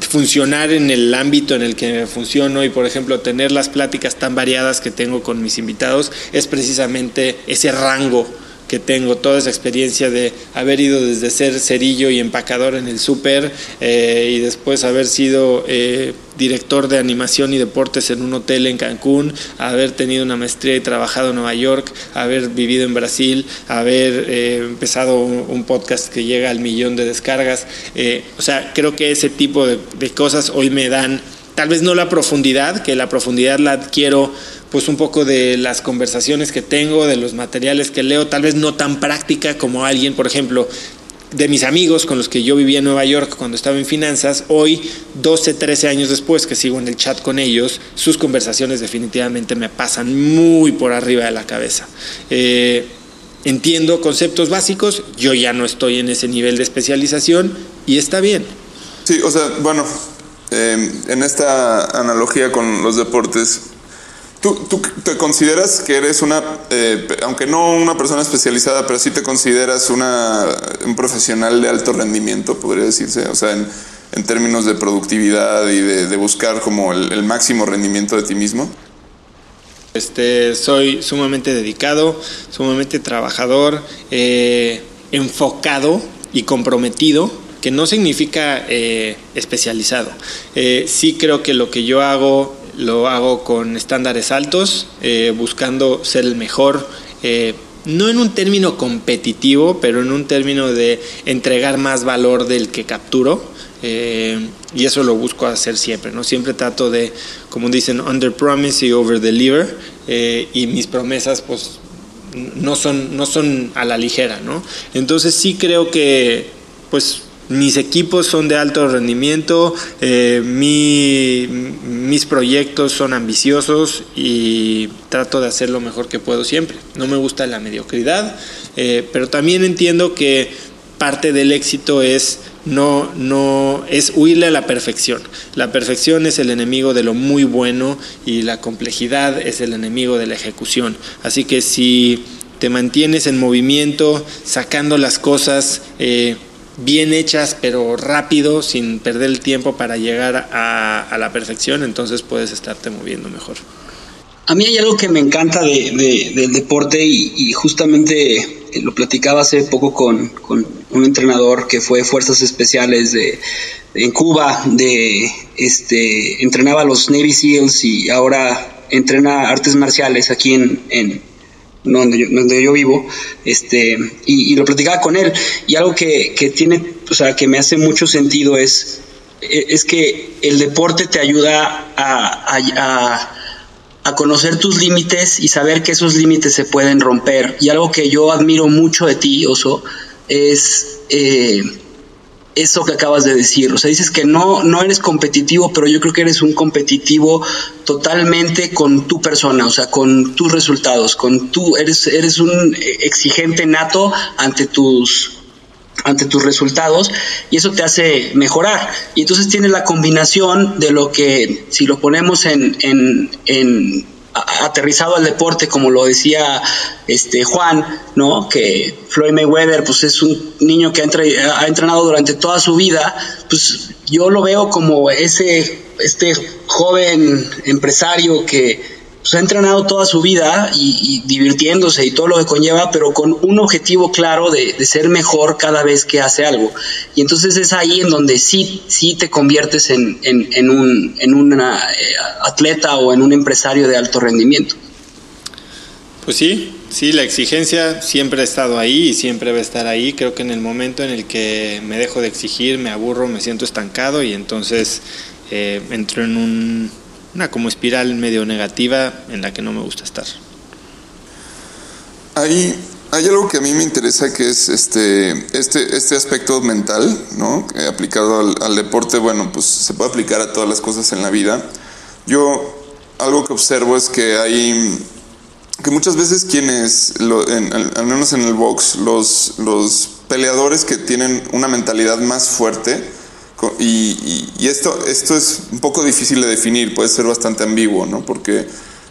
funcionar en el ámbito en el que funciono y por ejemplo tener las pláticas tan variadas que tengo con mis invitados es precisamente ese rango que tengo, toda esa experiencia de haber ido desde ser cerillo y empacador en el súper eh, y después haber sido eh, director de animación y deportes en un hotel en Cancún, haber tenido una maestría y trabajado en Nueva York, haber vivido en Brasil, haber eh, empezado un, podcast que llega al millón de descargas. o sea, creo que ese tipo de, de cosas hoy me dan, tal vez no la profundidad, que la profundidad la adquiero pues un poco de las conversaciones que tengo, de los materiales que leo, tal vez no tan práctica como alguien, por ejemplo, de mis amigos con los que yo vivía en Nueva York cuando estaba en finanzas, hoy, 12, 13 años después que sigo en el chat con ellos, sus conversaciones definitivamente me pasan muy por arriba de la cabeza. Eh, entiendo conceptos básicos, yo ya no estoy en ese nivel de especialización y está bien. Sí, o sea, bueno, eh, en esta analogía con los deportes, ¿Tú, ¿Tú, te consideras que eres una, eh, aunque no una persona especializada, pero sí te consideras una, un profesional de alto rendimiento, podría decirse? O sea, en, términos de productividad y de, buscar como el, máximo rendimiento de ti mismo. Este, soy sumamente dedicado, sumamente trabajador, eh, enfocado y comprometido que no significa eh, especializado. Sí creo que lo que yo hago lo hago con estándares altos, eh, buscando ser el mejor, eh, no en un término competitivo, pero en un término de entregar más valor del que capturo. Eh, y eso lo busco hacer siempre, ¿no? Siempre trato de, como dicen, under promise y over deliver. y mis promesas, pues, no son, no son a la ligera, ¿no? Entonces sí creo que, pues, mis equipos son de alto rendimiento, eh, mi, mis proyectos son ambiciosos y trato de hacer lo mejor que puedo siempre. No me gusta la mediocridad, eh, pero también entiendo que parte del éxito es no, no es huirle a la perfección. La perfección es el enemigo de lo muy bueno y la complejidad es el enemigo de la ejecución. Así que si te mantienes en movimiento, sacando las cosas, eh, bien hechas, pero rápido, sin perder el tiempo para llegar a, a, la perfección, entonces puedes estarte moviendo mejor. A mí hay algo que me encanta de, de, del deporte y, y, justamente lo platicaba hace poco con, con, un entrenador que fue Fuerzas Especiales de, en Cuba, de este entrenaba a los Navy SEALs y ahora entrena artes marciales aquí en, en, donde yo, donde yo vivo, este, y, lo platicaba con él, y algo que, que, tiene, o sea, que me hace mucho sentido es, es que el deporte te ayuda a, a, a conocer tus límites y saber que esos límites se pueden romper. Y algo que yo admiro mucho de ti, Oso, es... Eh, eso que acabas de decir. O sea, dices que no, no eres competitivo, pero yo creo que eres un competitivo totalmente con tu persona, o sea, con tus resultados, con tu, eres, eres un exigente nato ante tus ante tus resultados y eso te hace mejorar. Y entonces tienes la combinación de lo que, si lo ponemos en, en, en aterrizado al deporte, como lo decía este Juan, ¿no? Que Floyd Mayweather, pues es un niño que ha, entre, ha entrenado durante toda su vida, pues yo lo veo como ese, este joven empresario que pues, ha entrenado toda su vida y, divirtiéndose y todo lo que conlleva, pero con un objetivo claro de, de, ser mejor cada vez que hace algo. Y entonces es ahí en donde sí, sí te conviertes en, en, en un en una, eh, atleta o en un empresario de alto rendimiento. Pues sí, sí, la exigencia siempre ha estado ahí y siempre va a estar ahí. Creo que en el momento en el que me dejo de exigir, me aburro, me siento estancado y entonces eh, entro en un una como espiral medio negativa en la que no me gusta estar. Hay, hay algo que a mí me interesa que es este, este, este aspecto mental, ¿no? aplicado al, al, deporte, bueno, pues se puede aplicar a todas las cosas en la vida. Yo algo que observo es que hay que muchas veces quienes, lo, en, al, al, menos en el box, los, los peleadores que tienen una mentalidad más fuerte, y, esto, esto es un poco difícil de definir, puede ser bastante ambiguo, ¿no? Porque,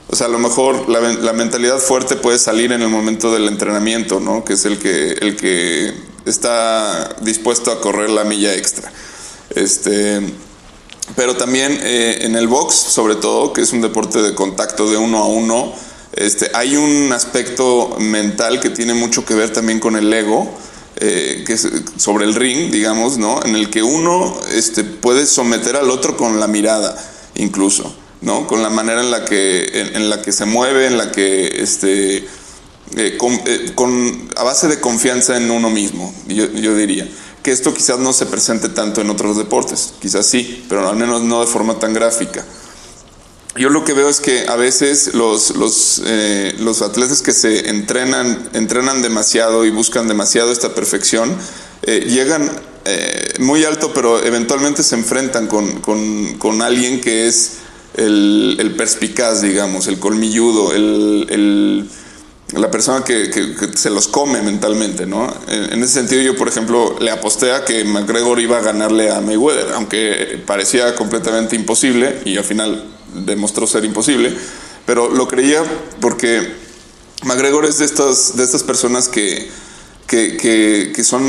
o sea, a lo mejor la, la, mentalidad fuerte puede salir en el momento del entrenamiento, ¿no? Que es el que, el que está dispuesto a correr la milla extra. Este, pero también eh, en el box, sobre todo, que es un deporte de contacto de uno a uno, este, hay un aspecto mental que tiene mucho que ver también con el ego eh, que es sobre el ring, digamos, ¿no? En el que uno este, puede someter al otro con la mirada, incluso, ¿no? Con la manera en la que, en, en la que se mueve, en la que, este, eh, eh, con, a base de confianza en uno mismo, yo, yo diría. Que esto quizás no se presente tanto en otros deportes, quizás sí, pero al menos no de forma tan gráfica yo lo que veo es que a veces los, los, eh, los atletas que se entrenan, entrenan demasiado y buscan demasiado esta perfección, eh, llegan eh, muy alto, pero eventualmente se enfrentan con, con, con alguien que es el, perspicaz, digamos, el colmilludo, el, el la persona que, que, que, se los come mentalmente, ¿no? En, en, ese sentido yo, por ejemplo, le aposté a que McGregor iba a ganarle a Mayweather, aunque parecía completamente imposible y al final demostró ser imposible, pero lo creía porque McGregor es de estas, de estas personas que, que, que, son,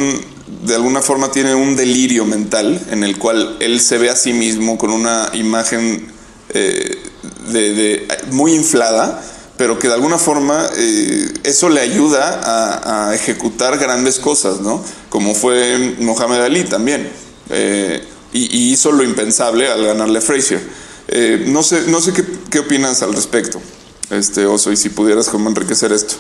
de alguna forma, tiene un delirio mental en el cual él se ve a sí mismo con una imagen eh, de, muy inflada, pero que de alguna forma eh, eso le ayuda a, ejecutar grandes cosas, ¿no? Como fue Mohamed Ali también. Eh, y, y, hizo lo impensable al ganarle a Frazier. Eh, no sé, no sé qué, qué, opinas al respecto, este Oso, y si pudieras como enriquecer esto.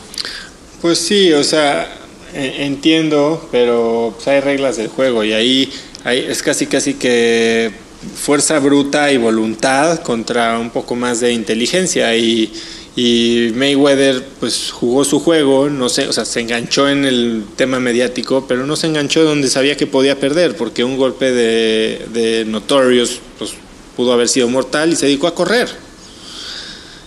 Pues sí, o sea, entiendo, pero pues hay reglas del juego y ahí, ahí es casi casi que fuerza bruta y voluntad contra un poco más de inteligencia y, y Mayweather pues jugó su juego, no sé, o sea, se enganchó en el tema mediático, pero no se enganchó donde sabía que podía perder, porque un golpe de, de Notorious pues pudo haber sido mortal y se dedicó a correr.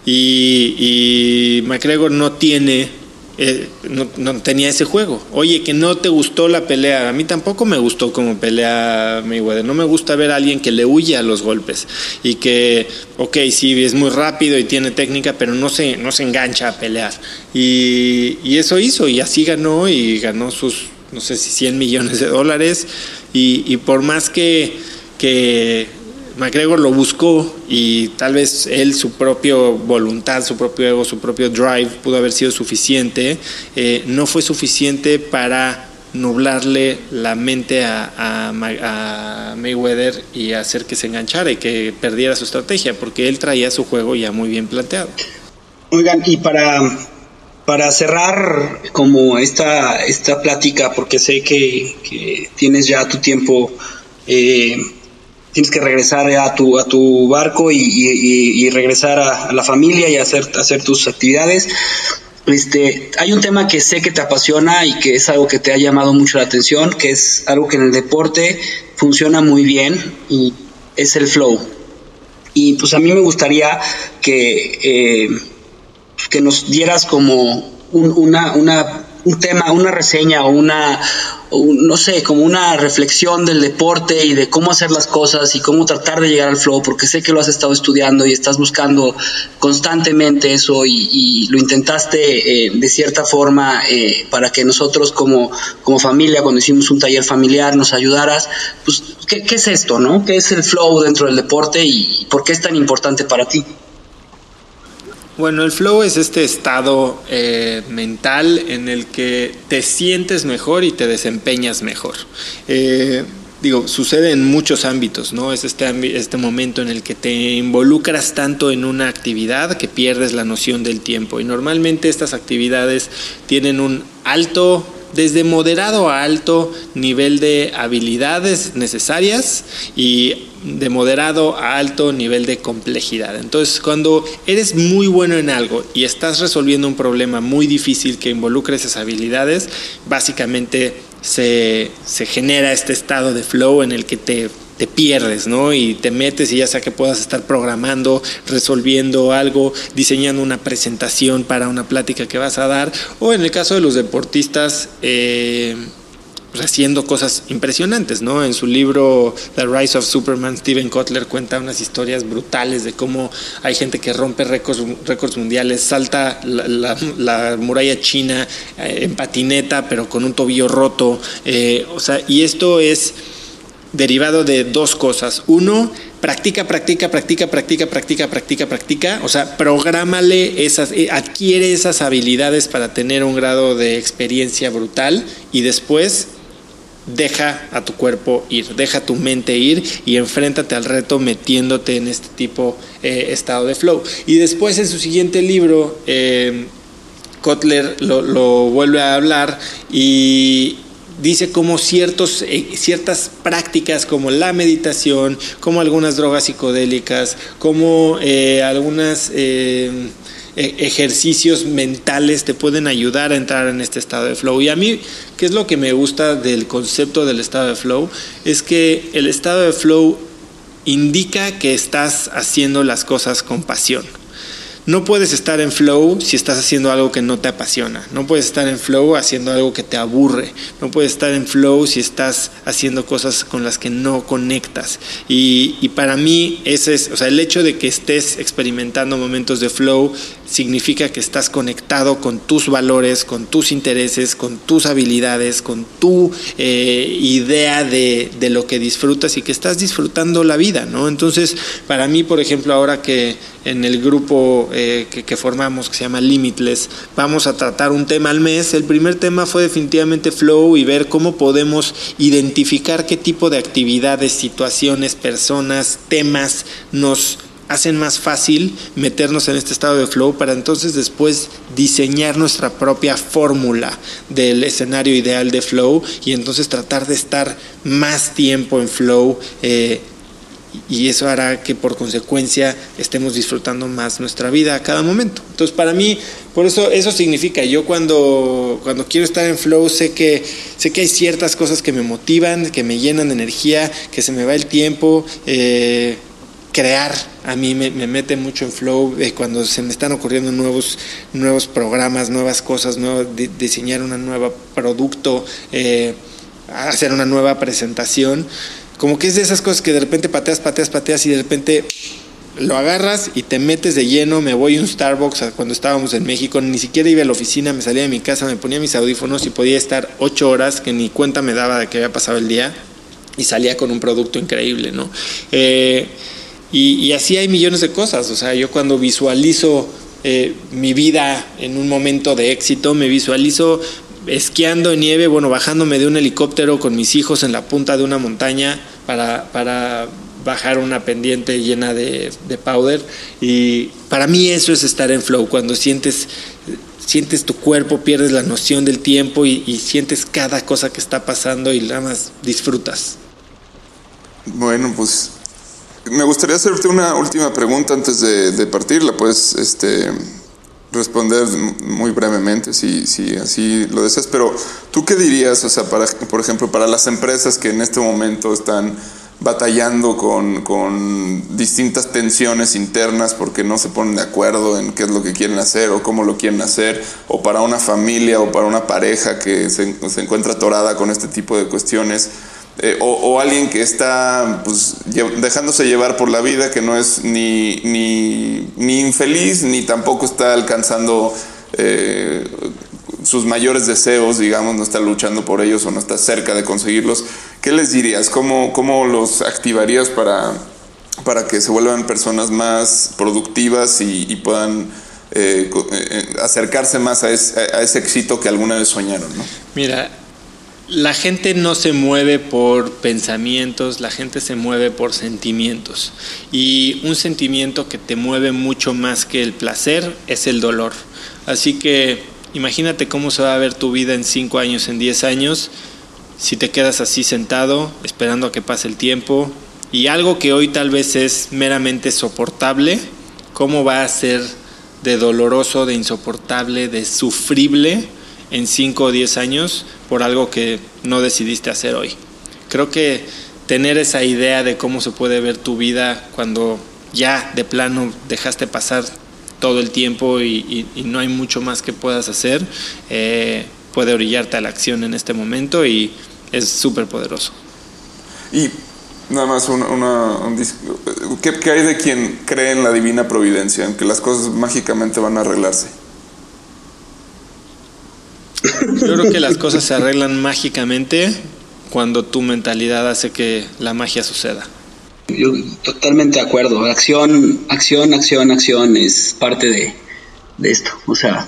Y, y McGregor no tiene, eh, no, no, tenía ese juego. Oye, que no te gustó la pelea. A mí tampoco me gustó como pelea Mayweather. No me gusta ver a alguien que le huye a los golpes y que, ok, sí, es muy rápido y tiene técnica, pero no se, no se engancha a pelear. Y, eso hizo y así ganó y ganó sus, no sé si 100 millones de dólares. Y, y por más que, que McGregor lo buscó y tal vez él, su propia voluntad, su propio ego, su propio drive pudo haber sido suficiente. Eh, no fue suficiente para nublarle la mente a, Mayweather y hacer que se enganchara y que perdiera su estrategia, porque él traía su juego ya muy bien planteado. Oigan, y para, para cerrar como esta, esta plática, porque sé que, que tienes ya tu tiempo. Eh, tienes que regresar a tu, a tu barco y, regresar a, la familia y hacer, hacer tus actividades. Este, hay un tema que sé que te apasiona y que es algo que te ha llamado mucho la atención, que es algo que en el deporte funciona muy bien y es el flow. Y pues a mí me gustaría que, eh, que nos dieras como un, una, una un tema, una reseña o una, un, no sé, como una reflexión del deporte y de cómo hacer las cosas y cómo tratar de llegar al flow, porque sé que lo has estado estudiando y estás buscando constantemente eso y, y lo intentaste eh, de cierta forma eh, para que nosotros como, como familia, cuando hicimos un taller familiar, nos ayudaras. Pues, ¿qué, ¿qué, es esto, no? ¿Qué es el flow dentro del deporte y por qué es tan importante para ti? Bueno, el flow es este estado eh, mental en el que te sientes mejor y te desempeñas mejor. Eh, digo, sucede en muchos ámbitos, ¿no? Es este, este momento en el que te involucras tanto en una actividad que pierdes la noción del tiempo. Y normalmente estas actividades tienen un alto desde moderado a alto nivel de habilidades necesarias y de moderado a alto nivel de complejidad. Entonces, cuando eres muy bueno en algo y estás resolviendo un problema muy difícil que involucra esas habilidades, básicamente se, se genera este estado de flow en el que te te pierdes, ¿no? Y te metes y ya sea que puedas estar programando, resolviendo algo, diseñando una presentación para una plática que vas a dar, o en el caso de los deportistas, eh, haciendo cosas impresionantes, ¿no? En su libro The Rise of Superman, Steven Kotler cuenta unas historias brutales de cómo hay gente que rompe récords, mundiales, salta la muralla china eh, en patineta, pero con un tobillo roto, eh, o sea, y esto es derivado de dos cosas. Uno, practica, practica, practica, practica, practica, practica, practica. O sea, prográmale esas, adquiere esas habilidades para tener un grado de experiencia brutal y después deja a tu cuerpo ir, deja tu mente ir y enfréntate al reto metiéndote en este tipo eh, estado de flow. Y después en su siguiente libro, eh, Kotler lo, lo vuelve a hablar y, dice ciertos, eh, ciertas prácticas como la meditación, como algunas drogas psicodélicas, como eh, algunas eh, ejercicios mentales te pueden ayudar a entrar en este estado de flow. Y a mí, ¿qué es lo que me gusta del concepto del estado de flow? Es que el estado de flow indica que estás haciendo las cosas con pasión no puedes estar en flow si estás haciendo algo que no te apasiona. No puedes estar en flow haciendo algo que te aburre. No puedes estar en flow si estás haciendo cosas con las que no conectas. Y, y para mí, ese es, o sea, el hecho de que estés experimentando momentos de flow significa que estás conectado con tus valores, con tus intereses, con tus habilidades, con tu eh, idea de, de, lo que disfrutas y que estás disfrutando la vida, ¿no? Entonces, para mí, por ejemplo, ahora que en el grupo eh, que, formamos, que se llama Limitless, vamos a tratar un tema al mes, el primer tema fue definitivamente flow y ver cómo podemos identificar qué tipo de actividades, situaciones, personas, temas nos hacen más fácil meternos en este estado de flow para entonces después diseñar nuestra propia fórmula del escenario ideal de flow y entonces tratar de estar más tiempo en flow. Eh, y eso hará que por consecuencia estemos disfrutando más nuestra vida a cada momento. Entonces para mí, por eso eso significa, yo cuando, cuando quiero estar en flow sé que, sé que hay ciertas cosas que me motivan, que me llenan de energía, que se me va el tiempo. Eh, crear a mí me, me, mete mucho en flow eh, cuando se me están ocurriendo nuevos, nuevos programas, nuevas cosas, nuevo, diseñar un nuevo producto, eh, hacer una nueva presentación. Como que es de esas cosas que de repente pateas, pateas, pateas y de repente lo agarras y te metes de lleno. Me voy a un Starbucks cuando estábamos en México, ni siquiera iba a la oficina, me salía de mi casa, me ponía mis audífonos y podía estar ocho horas que ni cuenta me daba de que había pasado el día y salía con un producto increíble, ¿no? Eh, y, así hay millones de cosas. O sea, yo cuando visualizo eh, mi vida en un momento de éxito, me visualizo esquiando en nieve, bueno, bajándome de un helicóptero con mis hijos en la punta de una montaña para, para bajar una pendiente llena de, de, powder. Y para mí eso es estar en flow, cuando sientes, sientes tu cuerpo, pierdes la noción del tiempo y, sientes cada cosa que está pasando y nada más disfrutas. Bueno, pues me gustaría hacerte una última pregunta antes de, de partir. La puedes este, responder muy brevemente si, si así lo deseas. Pero, ¿tú qué dirías, o sea, para, por ejemplo, para las empresas que en este momento están batallando con, con distintas tensiones internas porque no se ponen de acuerdo en qué es lo que quieren hacer o cómo lo quieren hacer, o para una familia o para una pareja que se, se encuentra atorada con este tipo de cuestiones? Eh, o, alguien que está pues, dejándose llevar por la vida, que no es ni, ni, ni infeliz, ni tampoco está alcanzando eh, sus mayores deseos, digamos, no está luchando por ellos o no está cerca de conseguirlos. ¿Qué les dirías? ¿Cómo, cómo los activarías para, para que se vuelvan personas más productivas y, puedan eh, acercarse más a, es, a ese éxito que alguna vez soñaron? ¿no? Mira, la gente no se mueve por pensamientos, la gente se mueve por sentimientos. Y un sentimiento que te mueve mucho más que el placer es el dolor. Así que imagínate cómo se va a ver tu vida en 5 años, en 10 años, si te quedas así sentado, esperando a que pase el tiempo. Y algo que hoy tal vez es meramente soportable, ¿cómo va a ser de doloroso, de insoportable, de sufrible en 5 o 10 años? por algo que no decidiste hacer hoy. Creo que tener esa idea de cómo se puede ver tu vida cuando ya de plano dejaste pasar todo el tiempo y, no hay mucho más que puedas hacer, eh, puede orillarte a la acción en este momento y es súper poderoso. Y nada más un ¿qué, ¿qué hay de quien cree en la divina providencia, en que las cosas mágicamente van a arreglarse? Yo creo que las cosas se arreglan mágicamente cuando tu mentalidad hace que la magia suceda. Yo totalmente de acuerdo. Acción, acción, acción, acción es parte de, de esto. O sea,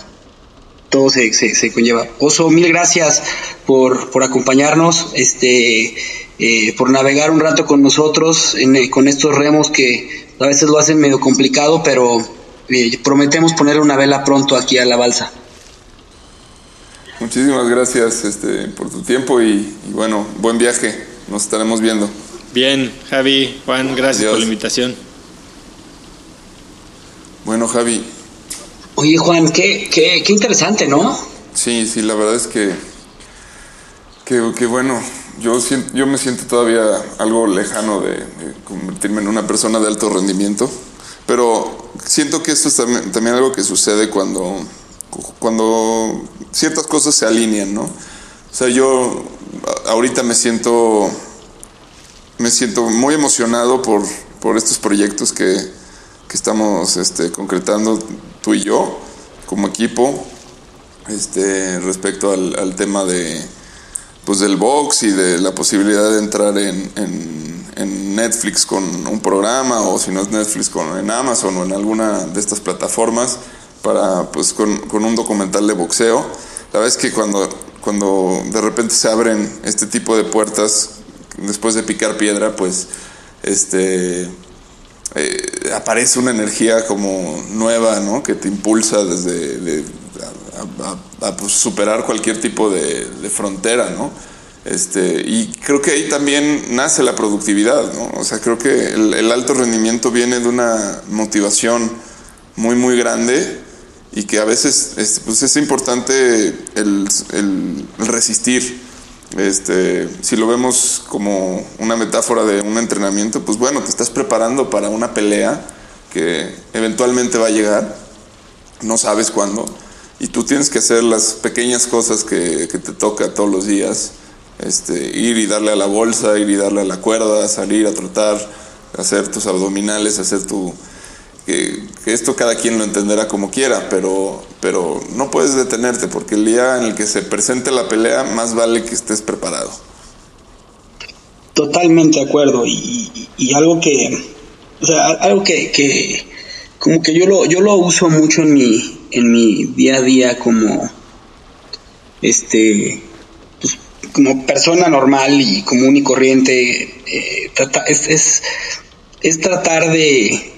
todo se, se, se, conlleva. Oso, mil gracias por, por acompañarnos, este, eh, por navegar un rato con nosotros en, con estos remos que a veces lo hacen medio complicado, pero eh, prometemos poner una vela pronto aquí a la balsa. Muchísimas gracias este, por tu tiempo y, y, bueno, buen viaje. Nos estaremos viendo. Bien, Javi, Juan, gracias Adiós. por la invitación. Bueno, Javi. Oye, Juan, qué, qué, qué interesante, ¿no? Sí, sí, la verdad es que, que, que bueno, yo, siento, yo me siento todavía algo lejano de, de, convertirme en una persona de alto rendimiento. Pero siento que esto es también, también algo que sucede cuando, cuando ciertas cosas se alinean, ¿no? O sea, yo ahorita me siento, me siento muy emocionado por, por estos proyectos que, que estamos este, concretando tú y yo como equipo este, respecto al, tema de, pues del box y de la posibilidad de entrar en, en, en, Netflix con un programa o si no es Netflix con en Amazon o en alguna de estas plataformas para pues con, con un documental de boxeo. La verdad es que cuando, cuando de repente se abren este tipo de puertas después de picar piedra, pues este eh, aparece una energía como nueva, ¿no? Que te impulsa desde de, a, a, a pues, superar cualquier tipo de, de, frontera, ¿no? Este, y creo que ahí también nace la productividad, ¿no? O sea, creo que el, el alto rendimiento viene de una motivación muy, muy grande y que a veces es, pues es importante el, el, resistir. Este, si lo vemos como una metáfora de un entrenamiento, pues bueno, te estás preparando para una pelea que eventualmente va a llegar, no sabes cuándo, y tú tienes que hacer las pequeñas cosas que, que, te toca todos los días, este, ir y darle a la bolsa, ir y darle a la cuerda, salir a trotar, hacer tus abdominales, hacer tu... Que, esto cada quien lo entenderá como quiera, pero, pero no puedes detenerte porque el día en el que se presente la pelea, más vale que estés preparado. Totalmente de acuerdo, y, algo que, o sea, algo que, que como que yo lo, yo lo uso mucho en mi, en mi día a día como este pues, como persona normal y común y corriente eh, es, es, tratar de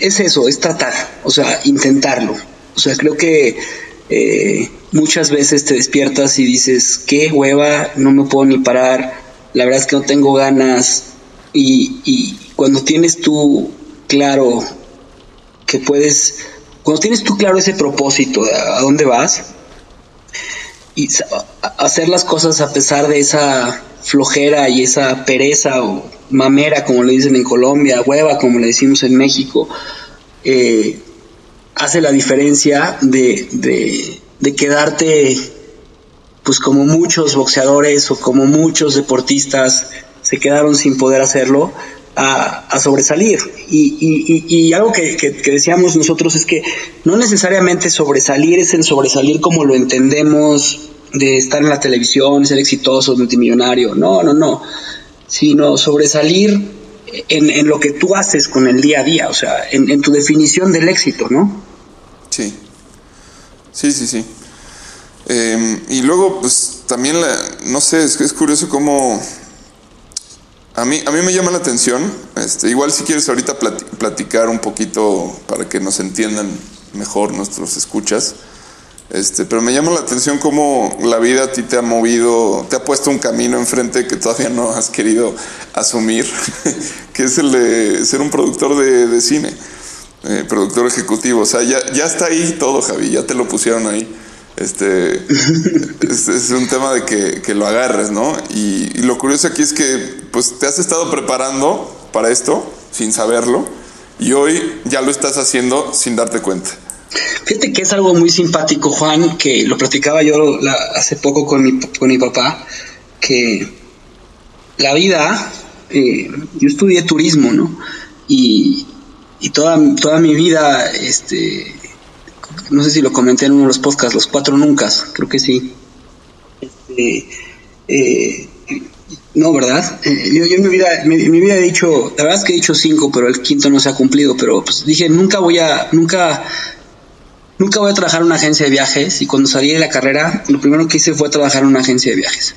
es eso, es tratar, o sea, intentarlo. O sea, creo que eh, muchas veces te despiertas y dices, qué hueva, no me puedo ni parar, la verdad es que no tengo ganas. Y, y cuando tienes tú claro que puedes cuando tienes tú claro ese propósito a dónde vas y hacer las cosas a pesar de esa flojera y esa pereza o mamera, como le dicen en Colombia, hueva, como le decimos en México, eh, hace la diferencia de, de, de quedarte, pues como muchos boxeadores o como muchos deportistas se quedaron sin poder hacerlo, a, sobresalir. Y, y, y algo que, que, decíamos nosotros es que no necesariamente sobresalir es el sobresalir como lo entendemos de estar en la televisión, ser exitoso, multimillonario. No, no, no. Sino sobresalir en, en lo que tú haces con el día a día, o sea, en, tu definición del éxito, ¿no? Sí. Sí, sí. Eh, y luego, pues también, no sé, es, es curioso cómo a mí, a mí me llama la atención, este, igual si quieres ahorita platicar un poquito para que nos entiendan mejor nuestros escuchas, este, pero me llama la atención cómo la vida a ti te ha movido, te ha puesto un camino enfrente que todavía no has querido asumir, que es el de ser un productor de, cine, eh, productor ejecutivo. O sea, ya, ya está ahí todo, Javi, ya te lo pusieron ahí. Este es, es, un tema de que, que lo agarres, ¿no? Y, y, lo curioso aquí es que pues te has estado preparando para esto sin saberlo y hoy ya lo estás haciendo sin darte cuenta. Fíjate que es algo muy simpático, Juan, que lo platicaba yo la, hace poco con mi, con mi papá, que la vida, eh, yo estudié turismo, ¿no? Y, y toda, toda mi vida, este, no sé si lo comenté en uno de los podcasts, los cuatro nunca, creo que sí. Este, eh, no, ¿verdad? Eh, yo, yo, en mi vida, mi, mi, he dicho, la verdad es que he dicho cinco, pero el quinto no se ha cumplido, pero pues dije, nunca voy a, nunca, nunca voy a trabajar en una agencia de viajes y cuando salí de la carrera, lo primero que hice fue trabajar en una agencia de viajes.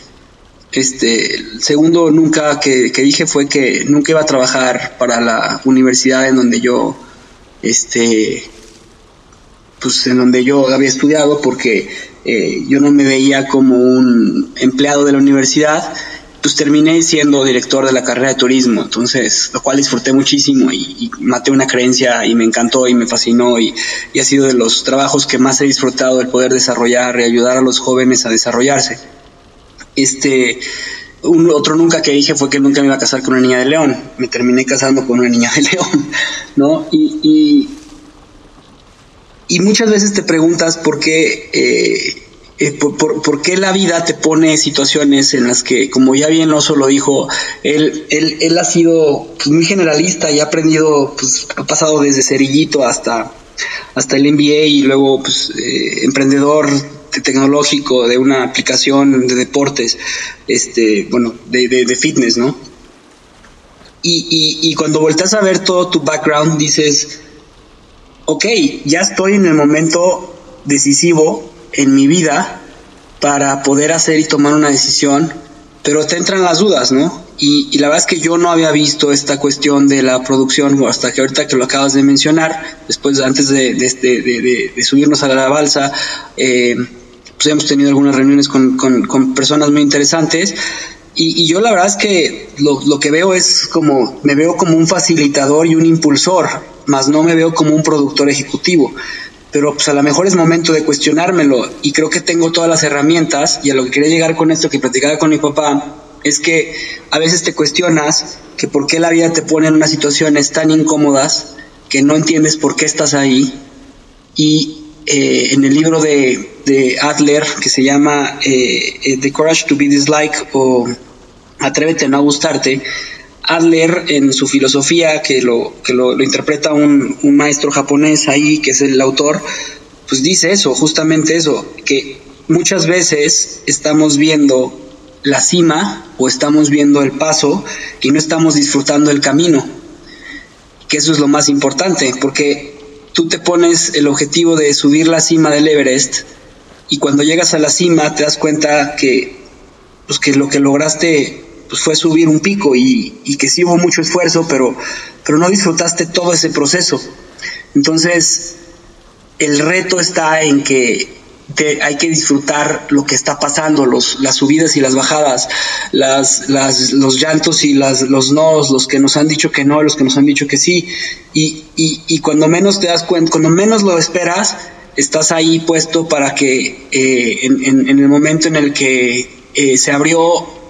Este, el segundo nunca que, que dije fue que nunca iba a trabajar para la universidad en donde yo, este, pues en donde yo había estudiado porque eh, yo no me veía como un empleado de la universidad, pues terminé siendo director de la carrera de turismo, entonces, lo cual disfruté muchísimo y, y maté una creencia y me encantó y me fascinó y, y, ha sido de los trabajos que más he disfrutado el poder desarrollar y ayudar a los jóvenes a desarrollarse. Este, un otro nunca que dije fue que nunca me iba a casar con una niña de León. Me terminé casando con una niña de León, ¿no? Y, y, y muchas veces te preguntas por qué, eh, eh, por, por, por, qué la vida te pone situaciones en las que, como ya bien Oso lo dijo, él, él, él ha sido pues, muy generalista y ha aprendido, pues ha pasado desde cerillito hasta, hasta el MBA y luego pues, eh, emprendedor tecnológico de una aplicación de deportes, este, bueno, de, de, de fitness, ¿no? Y, y, y, cuando volteas a ver todo tu background, dices, ok, ya estoy en el momento decisivo en mi vida para poder hacer y tomar una decisión, pero te entran las dudas, ¿no? Y, la verdad es que yo no había visto esta cuestión de la producción hasta que ahorita que lo acabas de mencionar, después, antes de, de, de, de subirnos a la balsa, eh, pues hemos tenido algunas reuniones con, personas muy interesantes. Y, yo la verdad es que lo, que veo es como, me veo como un facilitador y un impulsor, más no me veo como un productor ejecutivo. Pero pues a lo mejor es momento de cuestionármelo y creo que tengo todas las herramientas y a lo que quería llegar con esto que platicaba con mi papá es que a veces te cuestionas que por qué la vida te pone en unas situaciones tan incómodas que no entiendes por qué estás ahí y eh, en el libro de, de, Adler que se llama eh, The Courage to be Disliked o Atrévete a no gustarte, Adler en su filosofía, que lo, que lo, interpreta un, un, maestro japonés ahí, que es el autor, pues dice eso, justamente eso, que muchas veces estamos viendo la cima o estamos viendo el paso y no estamos disfrutando el camino, que eso es lo más importante, porque tú te pones el objetivo de subir la cima del Everest y cuando llegas a la cima te das cuenta que, pues que lo que lograste pues fue subir un pico y, que sí hubo mucho esfuerzo, pero, pero no disfrutaste todo ese proceso. Entonces, el reto está en que hay que disfrutar lo que está pasando, los, las subidas y las bajadas, las, las, los llantos y las, los nos, los que nos han dicho que no, los que nos han dicho que sí. Y, y, cuando menos te das cuenta, cuando menos lo esperas, estás ahí puesto para que eh, en, el momento en el que eh, se abrió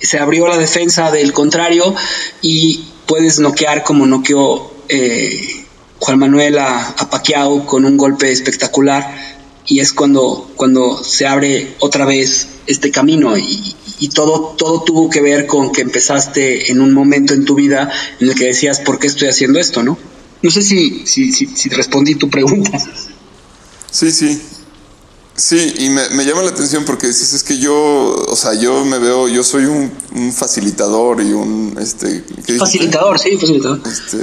se abrió la defensa del contrario y puedes noquear como noqueó eh, Juan Manuel a, a Paquiao con un golpe espectacular y es cuando, cuando se abre otra vez este camino y, y, todo, todo tuvo que ver con que empezaste en un momento en tu vida en el que decías, ¿por qué estoy haciendo esto? ¿no? No sé si, si, si, si respondí tu pregunta. Sí, sí, Sí, y me, me, llama la atención porque dices, es que yo, o sea, yo me veo, yo soy un, un facilitador y un, este... Facilitador, sí, facilitador. Este...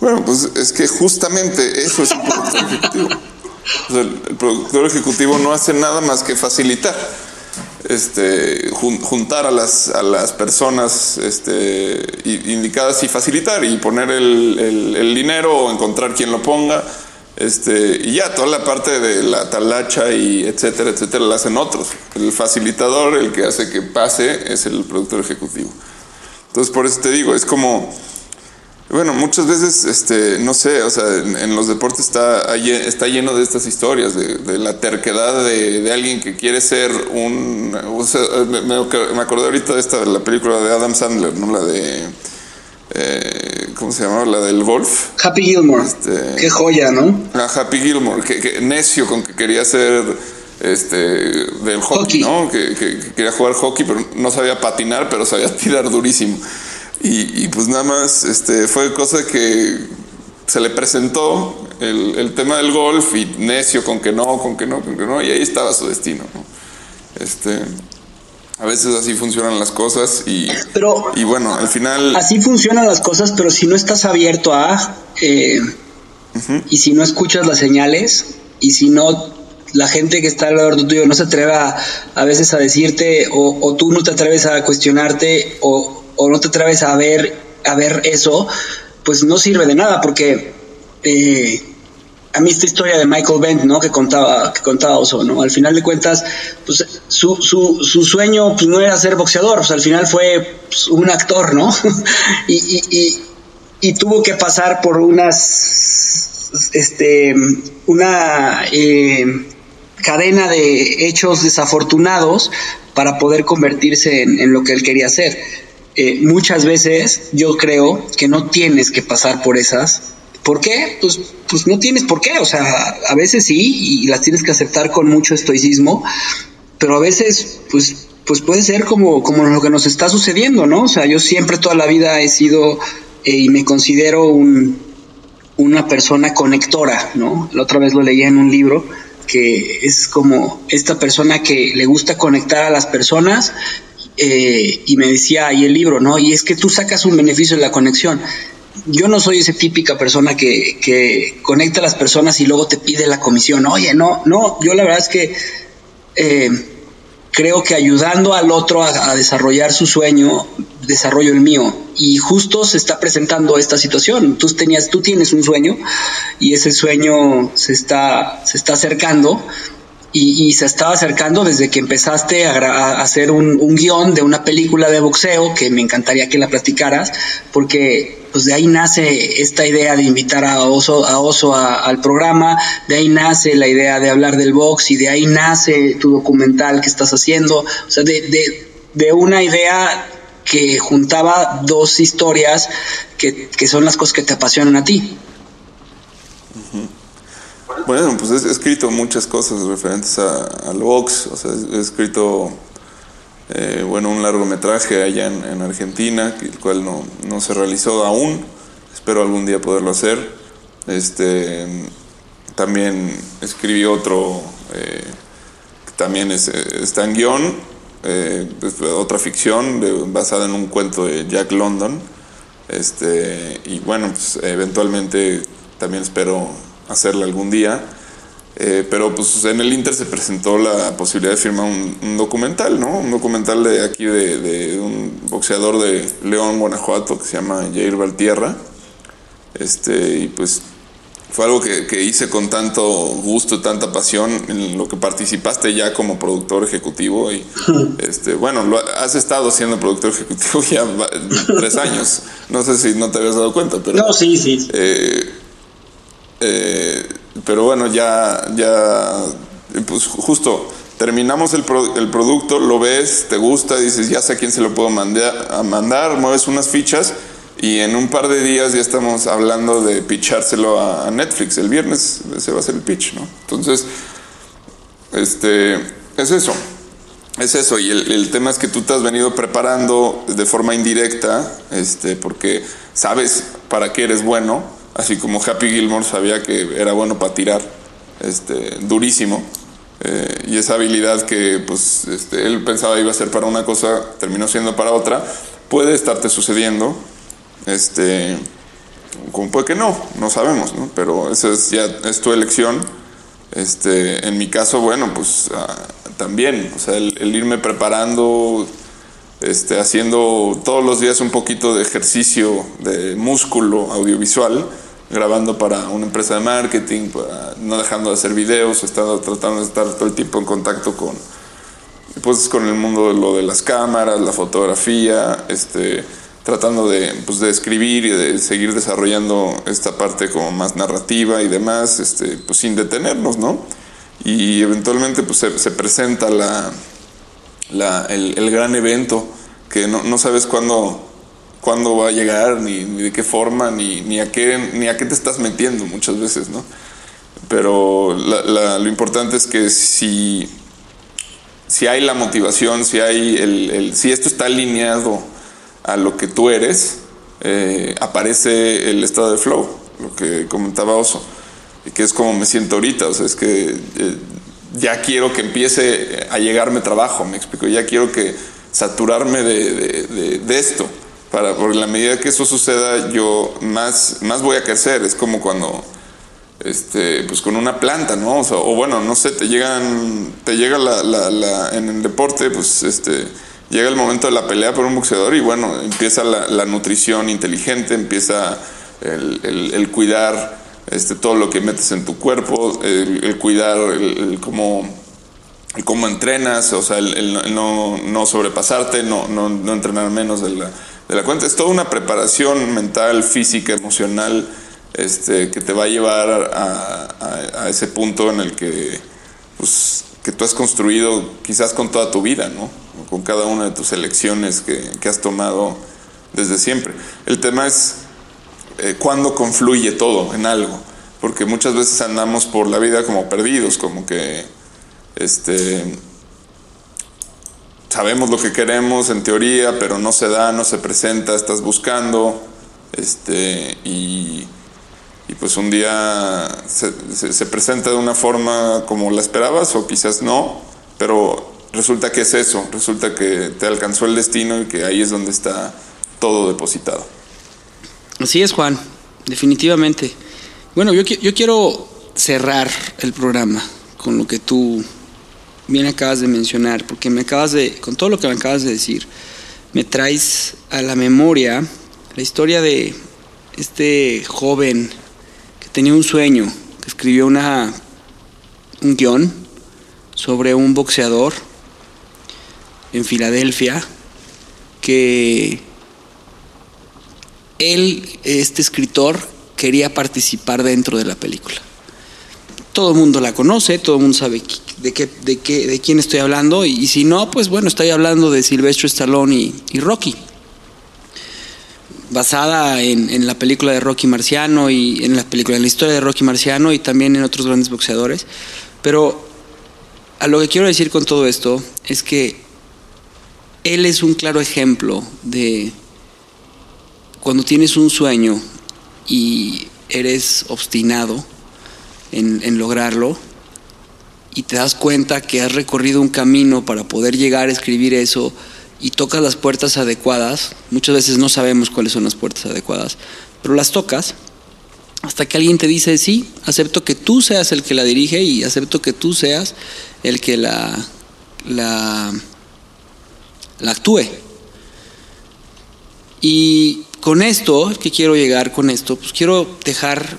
Bueno, pues es que justamente eso es un productor ejecutivo. O sea, el, el, productor ejecutivo no hace nada más que facilitar, este, jun, juntar a las, a las personas este, indicadas y facilitar y poner el, el, el dinero o encontrar quien lo ponga este, y ya toda la parte de la talacha y etcétera, etcétera, la hacen otros. El facilitador, el que hace que pase, es el productor ejecutivo. Entonces, por eso te digo, es como, bueno, muchas veces, este, no sé, o sea, en, en los deportes está, está lleno de estas historias, de, la terquedad de, de, alguien que quiere ser un, o sea, me, me acordé ahorita de esta, de la película de Adam Sandler, ¿no? La de... Eh, ¿cómo se llamaba? La del golf. Happy Gilmore. Este, Qué joya, ¿no? La Happy Gilmore, que, que, necio con que quería ser este del hockey, hockey. ¿no? Que, que, quería jugar hockey, pero no sabía patinar, pero sabía tirar durísimo. Y, y pues nada más este, fue cosa que se le presentó el, el, tema del golf y necio con que no, con que no, con que no, y ahí estaba su destino. ¿no? Este, a veces así funcionan las cosas y, pero y bueno, al final... Así funcionan las cosas, pero si no estás abierto a... Eh, uh -huh. Y si no escuchas las señales, y si no la gente que está alrededor tuyo no se atreve a, a veces a decirte, o, o, tú no te atreves a cuestionarte, o, o, no te atreves a ver, a ver eso, pues no sirve de nada, porque... Eh, a mí esta historia de Michael Bent, ¿no? Que contaba, que contaba Oso, ¿no? Al final de cuentas, pues su, su, su sueño pues, no era ser boxeador, pues al final fue pues, un actor, ¿no? y, y, tuvo que pasar por unas, este, una, eh, cadena de hechos desafortunados para poder convertirse en, lo que él quería hacer. Eh, muchas veces yo creo que no tienes que pasar por esas. ¿Por qué? Pues, pues no tienes por qué. O sea, a veces sí y las tienes que aceptar con mucho estoicismo, pero a veces pues pues puede ser como, como lo que nos está sucediendo, ¿no? O sea, yo siempre toda la vida he sido eh, y me considero un, una persona conectora, ¿no? La otra vez lo leía en un libro que es como esta persona que le gusta conectar a las personas eh, y me decía ahí el libro, ¿no? Y es que tú sacas un beneficio de la conexión. Yo no soy esa típica persona que, que conecta a las personas y luego te pide la comisión. Oye, no, no, yo la verdad es que... Eh, creo que ayudando al otro a, a, desarrollar su sueño, desarrollo el mío. Y justo se está presentando esta situación. Tú, tenías, tú tienes un sueño y ese sueño se está, se está acercando. Y, y, se estaba acercando desde que empezaste a, hacer un, guion de una película de boxeo que me encantaría que la platicaras, porque pues de ahí nace esta idea de invitar a Oso, a Oso a, al programa, de ahí nace la idea de hablar del box y de ahí nace tu documental que estás haciendo, o sea, de, de, de una idea que juntaba dos historias que, que, son las cosas que te apasionan a ti. Bueno, pues he escrito muchas cosas referentes a, al box, o sea, he escrito eh, bueno, un largometraje allá en, en, Argentina, el cual no, no se realizó aún, espero algún día poderlo hacer. Este, también escribí otro, eh, que también es, está en guion, eh, otra ficción basada en un cuento de Jack London. Este, y bueno, pues eventualmente también espero hacerla algún día. Eh, pero pues en el Inter se presentó la posibilidad de firmar un, un documental, ¿no? Un documental de aquí de, de, un boxeador de León, Guanajuato, que se llama Jair Valtierra. Este, y pues fue algo que, que, hice con tanto gusto, tanta pasión, en lo que participaste ya como productor ejecutivo. Y este, bueno, lo, has estado siendo productor ejecutivo ya tres años. No sé si no te habías dado cuenta, pero. No, sí, sí. Eh, eh, pero bueno, ya, ya, pues justo terminamos el, pro, el, producto, lo ves, te gusta, dices, ya sé a quién se lo puedo mandar, a mandar, mueves unas fichas y en un par de días ya estamos hablando de pitchárselo a, Netflix. El viernes ese va a ser el pitch, ¿no? Entonces, este, es eso. Es eso, y el, el, tema es que tú te has venido preparando de forma indirecta, este, porque sabes para qué eres bueno, así como Happy Gilmore sabía que era bueno para tirar, este, durísimo, eh, y esa habilidad que pues, este, él pensaba iba a ser para una cosa, terminó siendo para otra, puede estarte sucediendo, este, como puede que no, no sabemos, ¿no? pero esa es ya es tu elección. Este, en mi caso, bueno, pues uh, también, o sea, el, el irme preparando, este, haciendo todos los días un poquito de ejercicio de músculo audiovisual, grabando para una empresa de marketing, no dejando de hacer videos, estando tratando de estar todo el tiempo en contacto con, pues, con el mundo de lo de las cámaras, la fotografía, este, tratando de, pues, de escribir y de seguir desarrollando esta parte como más narrativa y demás, este, pues sin detenernos, ¿no? Y eventualmente pues se, se presenta la, la, el, el, gran evento que no, no sabes cuándo cuándo va a llegar, ni, ni, de qué forma, ni, ni, a qué, ni a qué te estás metiendo muchas veces, ¿no? Pero la, la, lo importante es que si, si hay la motivación, si, hay el, el, si esto está alineado a lo que tú eres, eh, aparece el estado de flow, lo que comentaba Oso, que es como me siento ahorita, o sea, es que eh, ya quiero que empiece a llegarme trabajo, me explico, ya quiero que saturarme de, de, de, de esto para por la medida que eso suceda yo más más voy a crecer. Es como cuando este pues con una planta no o, sea, o bueno no sé te llegan te llega la, la, la, en el deporte pues este llega el momento de la pelea por un boxeador y bueno empieza la, la nutrición inteligente empieza el, el, el, cuidar este todo lo que metes en tu cuerpo el, el cuidar el, cómo el cómo entrenas o sea el, no, no sobrepasarte no, no, no entrenar menos de la de la cuenta. Es toda una preparación mental, física, emocional, este, que te va a llevar a, ese punto en el que pues, que tú has construido quizás con toda tu vida, ¿no? Con cada una de tus elecciones que, que has tomado desde siempre. El tema es eh, cuándo confluye todo en algo, porque muchas veces andamos por la vida como perdidos, como que este sabemos lo que queremos en teoría, pero no se da, no se presenta, estás buscando, este, y, y pues un día se, se- se presenta de una forma como la esperabas o quizás no, pero resulta que es eso, resulta que te alcanzó el destino y que ahí es donde está todo depositado. Así es, Juan, definitivamente. Bueno, yo, yo quiero cerrar el programa con lo que tú bien acabas de mencionar, porque me acabas de, con todo lo que me acabas de decir, me traes a la memoria la historia de este joven que tenía un sueño, que escribió una, un guion sobre un boxeador en Filadelfia que él, este escritor, quería participar dentro de la película. Todo el mundo la conoce, todo el mundo sabe de qué, de quién estoy hablando, y, si no, pues bueno, estoy hablando de Sylvester Stallone y, Rocky. Basada en, en la película de Rocky Marciano y en la película, en la historia de Rocky Marciano y también en otros grandes boxeadores. Pero a lo que quiero decir con todo esto es que él es un claro ejemplo de cuando tienes un sueño y eres obstinado en, lograrlo y te das cuenta que has recorrido un camino para poder llegar a escribir eso y tocas las puertas adecuadas, muchas veces no sabemos cuáles son las puertas adecuadas, pero las tocas hasta que alguien te dice, sí, acepto que tú seas el que la dirige y acepto que tú seas el que la, la, la actúe. Y con esto, que quiero llegar con esto, pues quiero dejar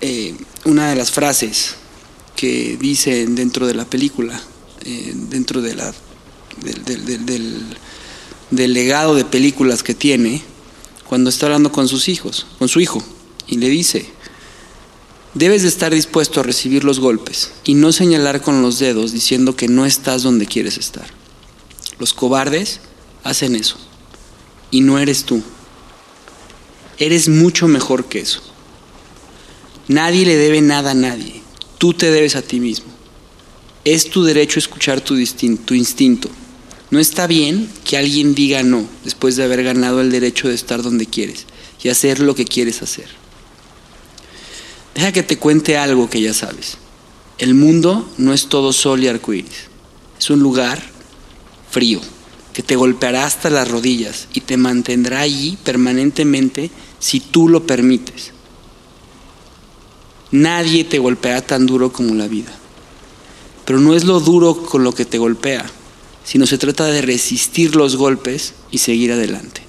eh, una de las frases que dice dentro de la película, eh, dentro de la, del- del- del- del legado de películas que tiene, cuando está hablando con sus hijos, con su hijo, y le dice, debes de estar dispuesto a recibir los golpes y no señalar con los dedos diciendo que no estás donde quieres estar. Los cobardes hacen eso y no eres tú. Eres mucho mejor que eso. Nadie le debe nada a nadie. Tú te debes a ti mismo. Es tu derecho escuchar tu, instinto. No está bien que alguien diga no después de haber ganado el derecho de estar donde quieres y hacer lo que quieres hacer. Deja que te cuente algo que ya sabes. El mundo no es todo sol y arcoíris. Es un lugar frío que te golpeará hasta las rodillas y te mantendrá allí permanentemente si tú lo permites. Nadie te golpeará tan duro como la vida. Pero no es lo duro con lo que te golpea, sino se trata de resistir los golpes y seguir adelante.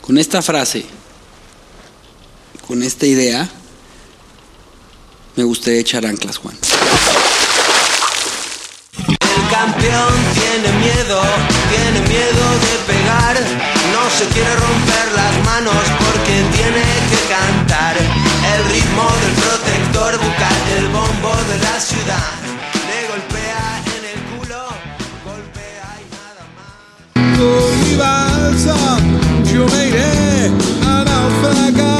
Con esta frase, con esta idea, me gustaría echar anclas, Juan. El campeón tiene miedo, tiene miedo de pegar. No se quiere romper las manos porque tiene que cantar el ritmo del protector bucal, el bombo de la ciudad. Le golpea en el culo, golpea y nada más. Yo me iré a.